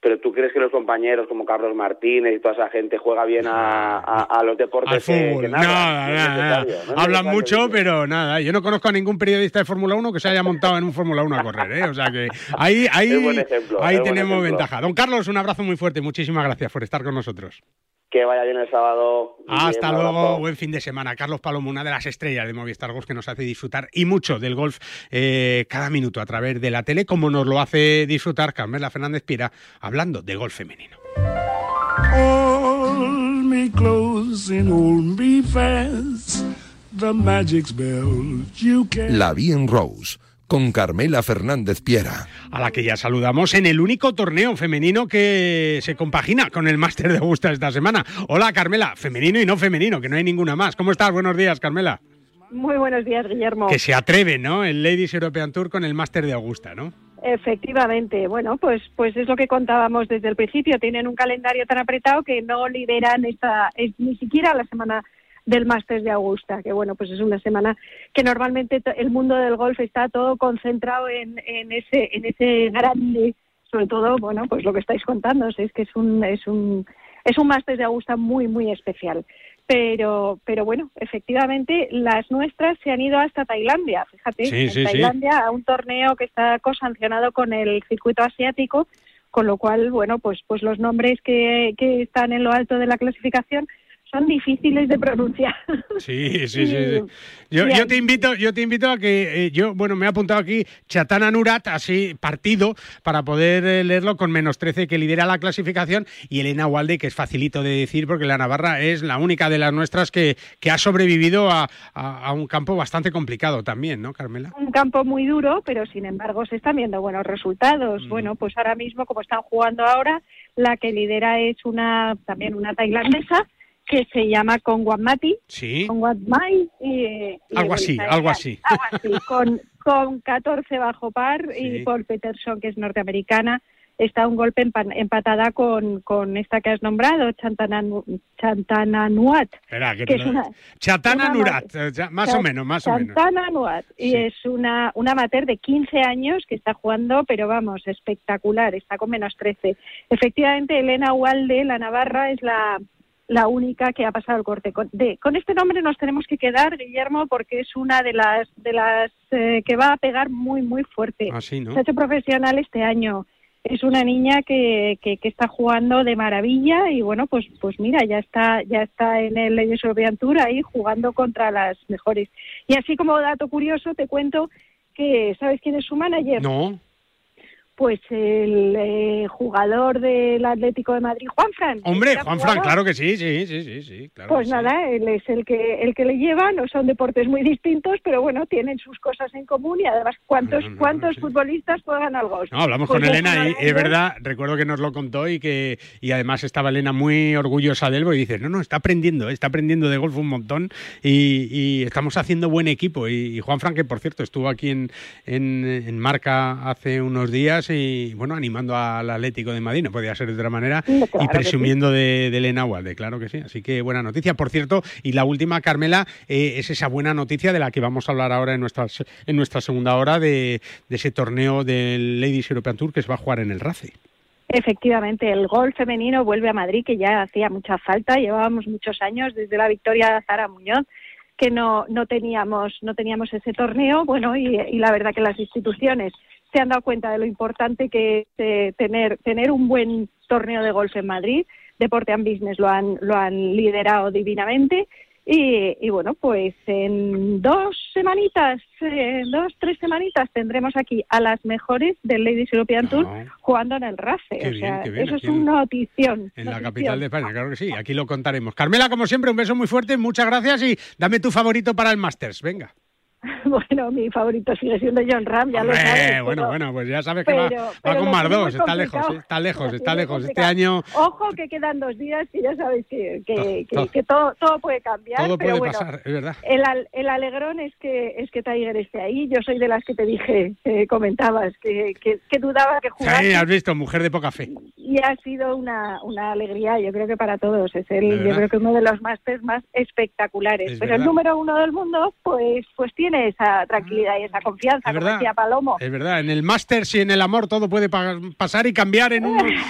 Pero tú crees que los compañeros como Carlos Martínez y toda esa gente juega bien a, a, a los deportes Al que- fútbol. que nada, nada, no nada, nada. Hablan mucho, pero nada. Yo no conozco a ningún periodista de Fórmula 1 que se haya montado en un Fórmula 1 a correr, ¿eh? O sea que ahí, ahí, ejemplo, ahí tenemos ventaja. Don Carlos, un abrazo muy fuerte. Muchísimas gracias por estar con nosotros. Que vaya bien el sábado. Hasta Bien, un luego, abrazo. buen fin de semana. Carlos Palomo, una de las estrellas de Movistar Golf que nos hace disfrutar y mucho del golf eh, cada minuto a través de la tele, como nos lo hace disfrutar Carmela Fernández Piera, hablando de golf femenino. Hold me close and hold me fast. The magic spell you can. La Bien Rose, con Carmela Fernández Piera. a la que ya saludamos en el único torneo femenino que se compagina con el Máster de Augusta esta semana. Hola Carmela, femenino y no femenino, que no hay ninguna más. ¿Cómo estás? Buenos días, Carmela. Muy buenos días, Guillermo. Que se atreve, ¿no? El Ladies European Tour con el Máster de Augusta, ¿no? Efectivamente, bueno, pues pues es lo que contábamos desde el principio. Tienen un calendario tan apretado que no liberan esta, es- ni siquiera la semana del Masters de Augusta, que bueno, pues es una semana que normalmente el mundo del golf está todo concentrado en, en ese en ese grande, sobre todo, bueno, pues lo que estáis contando, es que es un es un es un Masters de Augusta muy muy especial. Pero pero bueno, efectivamente las nuestras se han ido hasta Tailandia, fíjate, Sí, en sí, sí. Tailandia a un torneo que está cosancionado con el circuito asiático, con lo cual, bueno, pues pues los nombres que, que están en lo alto de la clasificación son difíciles de pronunciar. Sí, sí, sí. sí. Yo, yo te invito, yo te invito a que eh, yo, bueno, me he apuntado aquí Chatana Nurat, así partido, para poder eh, leerlo con menos 13 que lidera la clasificación, y Elena Walde, que es facilito de decir porque la Navarra es la única de las nuestras que, que ha sobrevivido a, a- a un campo bastante complicado también, ¿no, Carmela? un campo muy duro, pero sin embargo se están viendo buenos resultados. Mm. Bueno, pues ahora mismo, como están jugando ahora, la que lidera es una también una tailandesa que se llama Kongwamati, Sí. Kongwatmai, y, y Algo algo así. algo así, con, con 14 bajo par y. Paul Peterson, que es norteamericana, está un golpe empa- empatada con, con esta que has nombrado, Chantananu, Chantananuat. Espera, que que es una- Chatana una eh, más o menos, más o menos. Santana Nuat. Y Sí. es una, una amateur de 15 años que está jugando, pero vamos, espectacular, está con menos 13. Efectivamente, Elena Walde, la Navarra, es la, la única que ha pasado el corte. Con, de- con este nombre nos tenemos que quedar, Guillermo, porque es una de las, de las eh, que va a pegar muy, muy fuerte. Así, ¿no? Se ha hecho profesional este año. Es una niña que, que, que está jugando de maravilla y bueno, pues pues mira, ya está ya está en el European Tour ahí jugando contra las mejores. Y así como dato curioso te cuento que ¿sabes quién es su manager? No. Pues el eh, jugador del Atlético de Madrid, Juan Fran. Hombre, Juan Fran, claro que sí, sí, sí, sí, sí, claro. Pues sí. nada, él es el que el que le lleva, no son deportes muy distintos, pero bueno, tienen sus cosas en común y además cuántos cuántos futbolistas juegan al golf. No, hablamos Pues con Elena y es verdad, recuerdo que nos lo contó y que y además estaba Elena muy orgullosa de él porque dice, no, no, está aprendiendo, está aprendiendo de golf un montón y, y estamos haciendo buen equipo. Y, y Juan Fran, que por cierto estuvo aquí en, en, en Marca hace unos días y bueno, animando al Atlético de Madrid, no podía ser de otra manera, Sí, claro y presumiendo de, de Elena Walde, claro que sí. Así que buena noticia. Por cierto, y la última, Carmela, eh, es esa buena noticia de la que vamos a hablar ahora en, nuestras, en nuestra segunda hora de, de ese torneo del Ladies European Tour que se va a jugar en el RACE. Efectivamente, el golf femenino vuelve a Madrid, que ya hacía mucha falta. Llevábamos muchos años desde la victoria de Zara Muñoz que no, no teníamos no teníamos ese torneo. Bueno, y, y la verdad que las instituciones se han dado cuenta de lo importante que es eh, tener tener un buen torneo de golf en Madrid. Deporte and Business lo han lo han liderado divinamente. Y, y bueno, pues en dos semanitas, eh, dos, tres semanitas tendremos aquí a las mejores del Ladies European Tour jugando en el RACE. Qué o bien, sea, qué bien, eso aquí es una notición. En la capital de España, claro que sí. Aquí lo contaremos. Carmela, como siempre, un beso muy fuerte, muchas gracias y dame tu favorito para el Masters. Venga. Bueno, mi favorito sigue siendo John Ram, ya lo sabes. bueno, pero- bueno, pues ya sabes que va, pero- va pero con más dos, está lejos, eh, está lejos, está lejos. Este año Ojo que quedan dos días que ya sabéis que, que, que- todo. que todo, todo puede cambiar. todo pero puede bueno, pasar, es verdad. El, el alegrón es que es que Tiger esté ahí. Yo soy de las que te dije, eh, comentabas, que, que, que dudaba que jugase. Sí, has visto, mujer de poca fe. y ha sido una, una alegría, yo creo que para todos. Es el, ¿De yo creo que uno de los másters más espectaculares. Es Pero el número uno del mundo, pues, pues tiene esa tranquilidad y esa confianza, Es como verdad. decía Palomo. Es verdad, en el Masters y en el amor todo puede pa- pasar y cambiar en,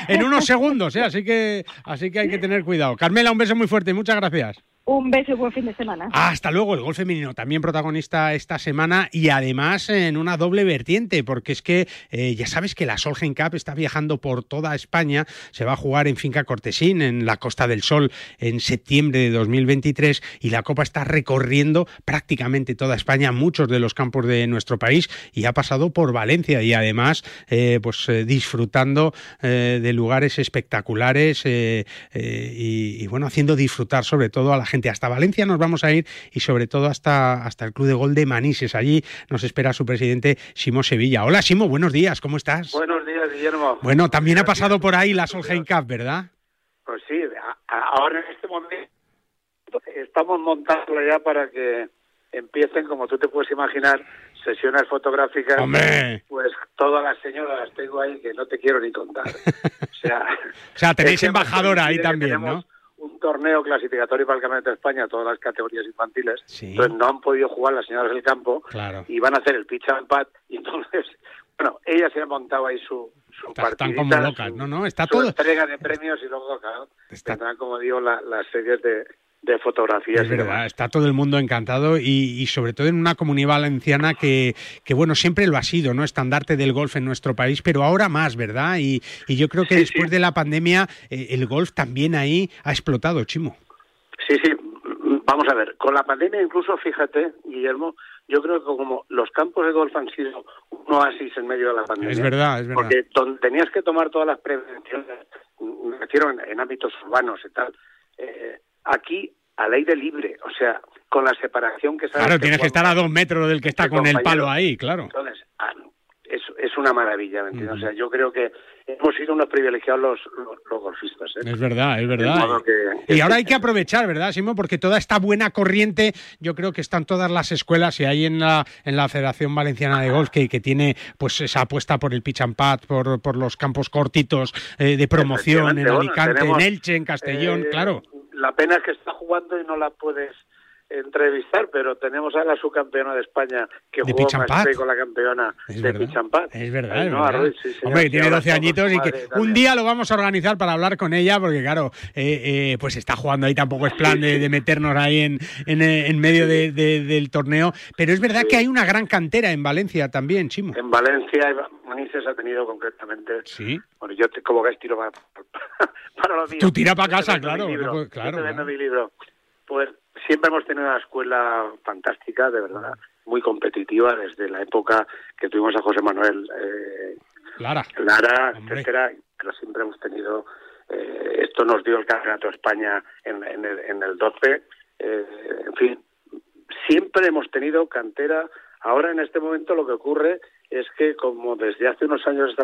en unos segundos, ¿eh? así, que, así que hay que tener cuidado. Carmela, un beso muy fuerte, muchas gracias. Un beso y buen fin de semana. Hasta luego, el gol femenino también protagonista esta semana y además en una doble vertiente, porque es que eh, ya sabes que la Solheim Cup está viajando por toda España, se va a jugar en Finca Cortesín, en la Costa del Sol, en septiembre de 2023 y la Copa está recorriendo prácticamente toda España, muchos de los campos de nuestro país y ha pasado por Valencia y además eh, pues eh, disfrutando de lugares espectaculares y, y, bueno, haciendo disfrutar sobre todo a la gente. Hasta Valencia nos vamos a ir y sobre todo hasta, hasta el Club de Gol de Manises. Allí nos espera su presidente Simo Sevilla. Hola Simo, buenos días, ¿cómo estás? Buenos días, Guillermo. Bueno, también ha pasado por ahí la Solheim Cup, ¿verdad? Pues sí, ahora en este momento estamos montándolo ya para que empiecen, como tú te puedes imaginar, sesiones fotográficas, Hombre. pues todas las señoras las tengo ahí que no te quiero ni contar. O sea, O sea, tenéis embajadora ahí también, ¿no? Un torneo clasificatorio para el Campeonato de España, todas las categorías infantiles. Sí. Entonces no han podido jugar las señoras del campo Claro. y van a hacer el pitch and pat. Y entonces, bueno, ella se ha montado ahí su, su Están como locas. su- No, no, está su todo. entrega de premios y luego, claro, tendrán, como digo, la- las series de, de fotografías. Es verdad, está todo el mundo encantado y, y sobre todo en una comunidad valenciana que, que, bueno, siempre lo ha sido, ¿no? Estandarte del golf en nuestro país, pero ahora más, ¿verdad? Y, y yo creo que después de la pandemia eh, el golf también ahí ha explotado, Chimo. Sí, sí. Vamos a ver, con la pandemia incluso, fíjate, Guillermo, yo creo que como los campos de golf han sido un oasis en medio de la pandemia. Es verdad, es verdad. Porque donde tenías que tomar todas las prevenciones, me refiero en, en ámbitos urbanos y tal, eh, aquí al aire libre, o sea, con la separación que sabes Claro, tienes que estar a dos metros del que está con el palo ahí, claro. Entonces, ah, es, es una maravilla, ¿me entiendes? O sea, yo creo que hemos sido unos privilegiados los, los, los golfistas. ¿eh? Es verdad, es verdad. que- Y ahora hay que aprovechar, ¿verdad, Simo? Porque toda esta buena corriente, yo creo que están todas las escuelas y hay en la, en la Federación Valenciana de Golf que, que tiene pues esa apuesta por el pitch and pad, por, por los campos cortitos eh, de promoción en bueno, Alicante, tenemos, en Elche, en Castellón, eh, claro. La pena es que está jugando y no la puedes entrevistar, pero tenemos a la subcampeona de España que De jugó más con la campeona Es de pad. Es verdad, es Ainhoa verdad. Ruiz, sí, Hombre, que que tiene ahora 12 está con añitos y que madre un día lo vamos a organizar para hablar con ella, porque claro, eh, eh, pues está jugando ahí, tampoco es plan de, de meternos ahí en, en, eh, en medio de- de- del torneo. Pero es verdad que hay una gran cantera en Valencia también, Chimo. En Valencia, Manises ha tenido concretamente. Sí. Bueno, yo te, como ves tiro para, para lo mío. Tú tira para casa, claro, libro, no claro, claro. mi libro. Pues siempre hemos tenido una escuela fantástica, de verdad, muy competitiva desde la época que tuvimos a José Manuel eh, Lara. Lara, Hombre. etcétera, pero siempre hemos tenido. eh, esto nos dio el Campeonato de España en, en el, en el 12. eh, en fin, siempre hemos tenido cantera. Ahora, en este momento, lo que ocurre es que, como desde hace unos años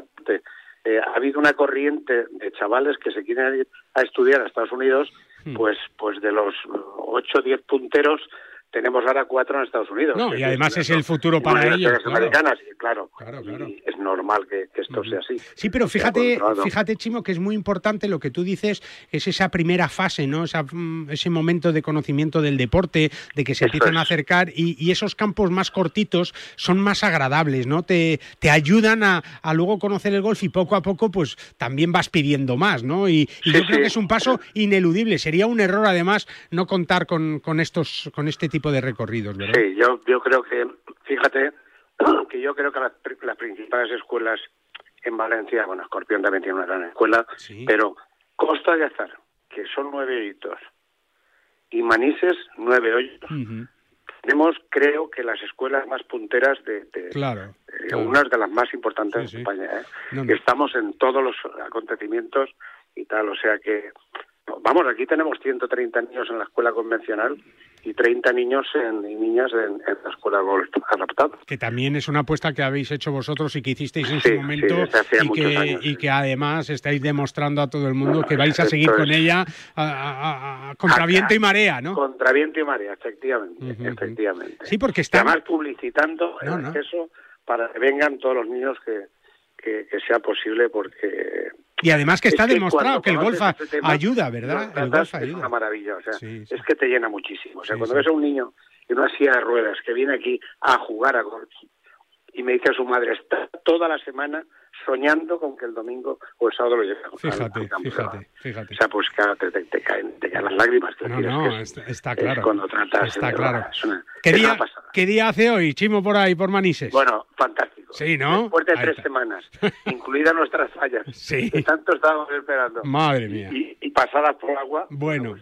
eh, ha habido una corriente de chavales que se quieren ir a estudiar a Estados Unidos. Pues, pues de los 8 o 10 punteros, tenemos ahora cuatro en Estados Unidos. No, y además es el futuro para ellos. claro. americanas, y claro, y es normal que, que esto sea así. Sí, pero fíjate, fíjate, Chimo, que es muy importante lo que tú dices, es esa primera fase, ¿no? Esa, mm, ese momento de conocimiento del deporte, de que se empiezan a acercar y, y esos campos más cortitos son más agradables, ¿no? Te, te ayudan a, a luego conocer el golf y poco a poco, pues también vas pidiendo más, ¿no? Y, y yo creo que es un paso ineludible. Sería un error, además, no contar con, con estos, con este tipo de recorridos, ¿verdad? Sí, yo, yo creo que, fíjate, que yo creo que las, pri- las principales escuelas en Valencia, bueno, Escorpión también tiene una gran escuela, pero Costa de Azar, que son nueve hoyitos, y Manises, nueve hoyitos. Tenemos, creo que las escuelas más punteras de, de- Claro. eh, claro. unas de las más importantes de España. ¿eh? No, no. Que estamos en todos los acontecimientos y tal, o sea que, vamos, aquí tenemos 130 niños en la escuela convencional y 30 niños en- y niñas en, en la escuela golf adaptada. que también es una apuesta que habéis hecho vosotros y que hicisteis en Sí, su momento sí, y, que, años, y que además estáis demostrando a todo el mundo que vais a seguir con ella a, a- a- a- contra viento y marea, ¿no? Contra viento y marea, efectivamente, Ujú, ujú. efectivamente. Sí, porque está... Además publicitando No, el no. acceso para que vengan todos los niños que, que, que sea posible porque... Y además que es está demostrado que el golf este tema, ayuda, ¿verdad? El golf Es ayuda. una maravilla, o sea, Sí, es que te llena muchísimo. O sea, Sí, cuando ves a un niño en una silla de ruedas que viene aquí a jugar a golf y me dice a su madre, está toda la semana soñando con que el domingo o el sábado lo lleve Fíjate, al campo. fíjate, fíjate. O sea, pues claro, te, te- te caen, te caen las lágrimas. quiero No, es no, que es- está, es claro. cuando tratas Está de- claro. es una- ¿Qué es día. ¿Qué día hace hoy, Chimo, por ahí, por Manises? Bueno, fantástico. Sí, ¿no? Después de Ahí tres está. semanas, incluidas nuestras fallas, Sí. que tanto estábamos esperando, Madre mía. y, y pasadas por agua, Bueno,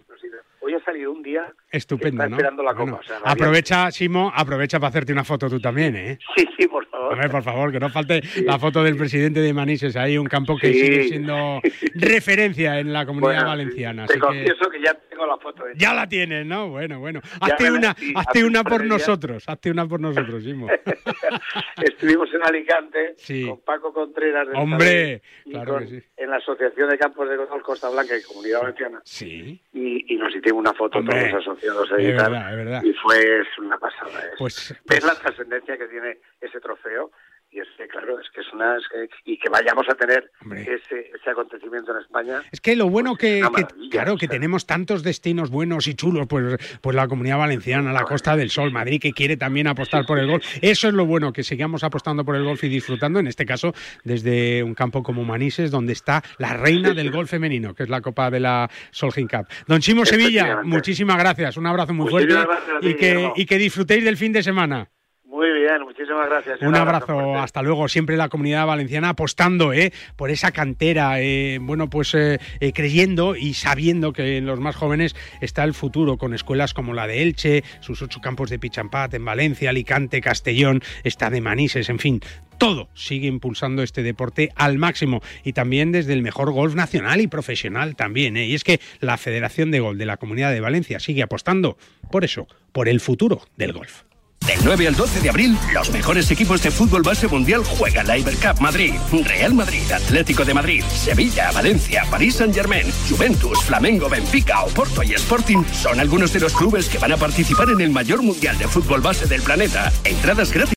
hoy ha salido un día estupendo, está ¿no? esperando la Bueno, copa. o sea, aprovecha, Simo, aprovecha para hacerte una foto tú también, ¿eh? Sí, sí, por favor. Hombre, por favor, que no falte la foto del presidente de Manises. Ahí un campo que Sí. sigue siendo referencia en la comunidad Bueno, valenciana. Te Así que confieso que ya tengo la foto hecha. ya la tienes, ¿no? Bueno, bueno. Hazte una, sí, hazte una por nosotros. Hazte una por nosotros, Simo. Estuvimos en Alicante Sí. con Paco Contreras del Hombre, claro con- que sí. en la Asociación de Campos de Golf Costa Blanca y Comunidad Valenciana. Sí. Y, y nos hicimos una foto Hombre, todos asociados. conocidos Es verdad, es verdad. y fue es una pasada. Es, Pues, ves la trascendencia que tiene ese trofeo y es que, claro, es que es una... es que- y que vayamos a tener ese, ese acontecimiento en España, Es que lo bueno que, una que- claro, que tenemos tantos destinos buenos y chulos, pues, pues la Comunidad Valenciana, la Costa del Sol, Madrid, que quiere también apostar por el golf. Eso es lo bueno, que sigamos apostando por el golf y disfrutando, en este caso, desde un campo como Manises, donde está la reina del golf femenino, que es la Copa de la Solheim Cup. Don Chimo Sevilla, muchísimas gracias, un abrazo muy fuerte y que, y que disfrutéis del fin de semana. Muy bien, muchísimas gracias. Un abrazo, hasta luego. Siempre la comunidad valenciana apostando ¿eh? por esa cantera, eh, bueno, pues eh, eh, creyendo y sabiendo que en los más jóvenes está el futuro, con escuelas como la de Elche, sus ocho campos de Pichampat en Valencia, Alicante, Castellón, está de Manises, en fin. Todo sigue impulsando este deporte al máximo y también desde el mejor golf nacional y profesional también. ¿eh? Y es que la Federación de Golf de la Comunidad de Valencia sigue apostando por eso, por el futuro del golf. Del 9 al 12 de abril, los mejores equipos de fútbol base mundial juegan la Ibercup Madrid, Real Madrid, Atlético de Madrid, Sevilla, Valencia, París Saint Germain, Juventus, Flamengo, Benfica, Oporto y Sporting son algunos de los clubes que van a participar en el mayor mundial de fútbol base del planeta. Entradas gratis.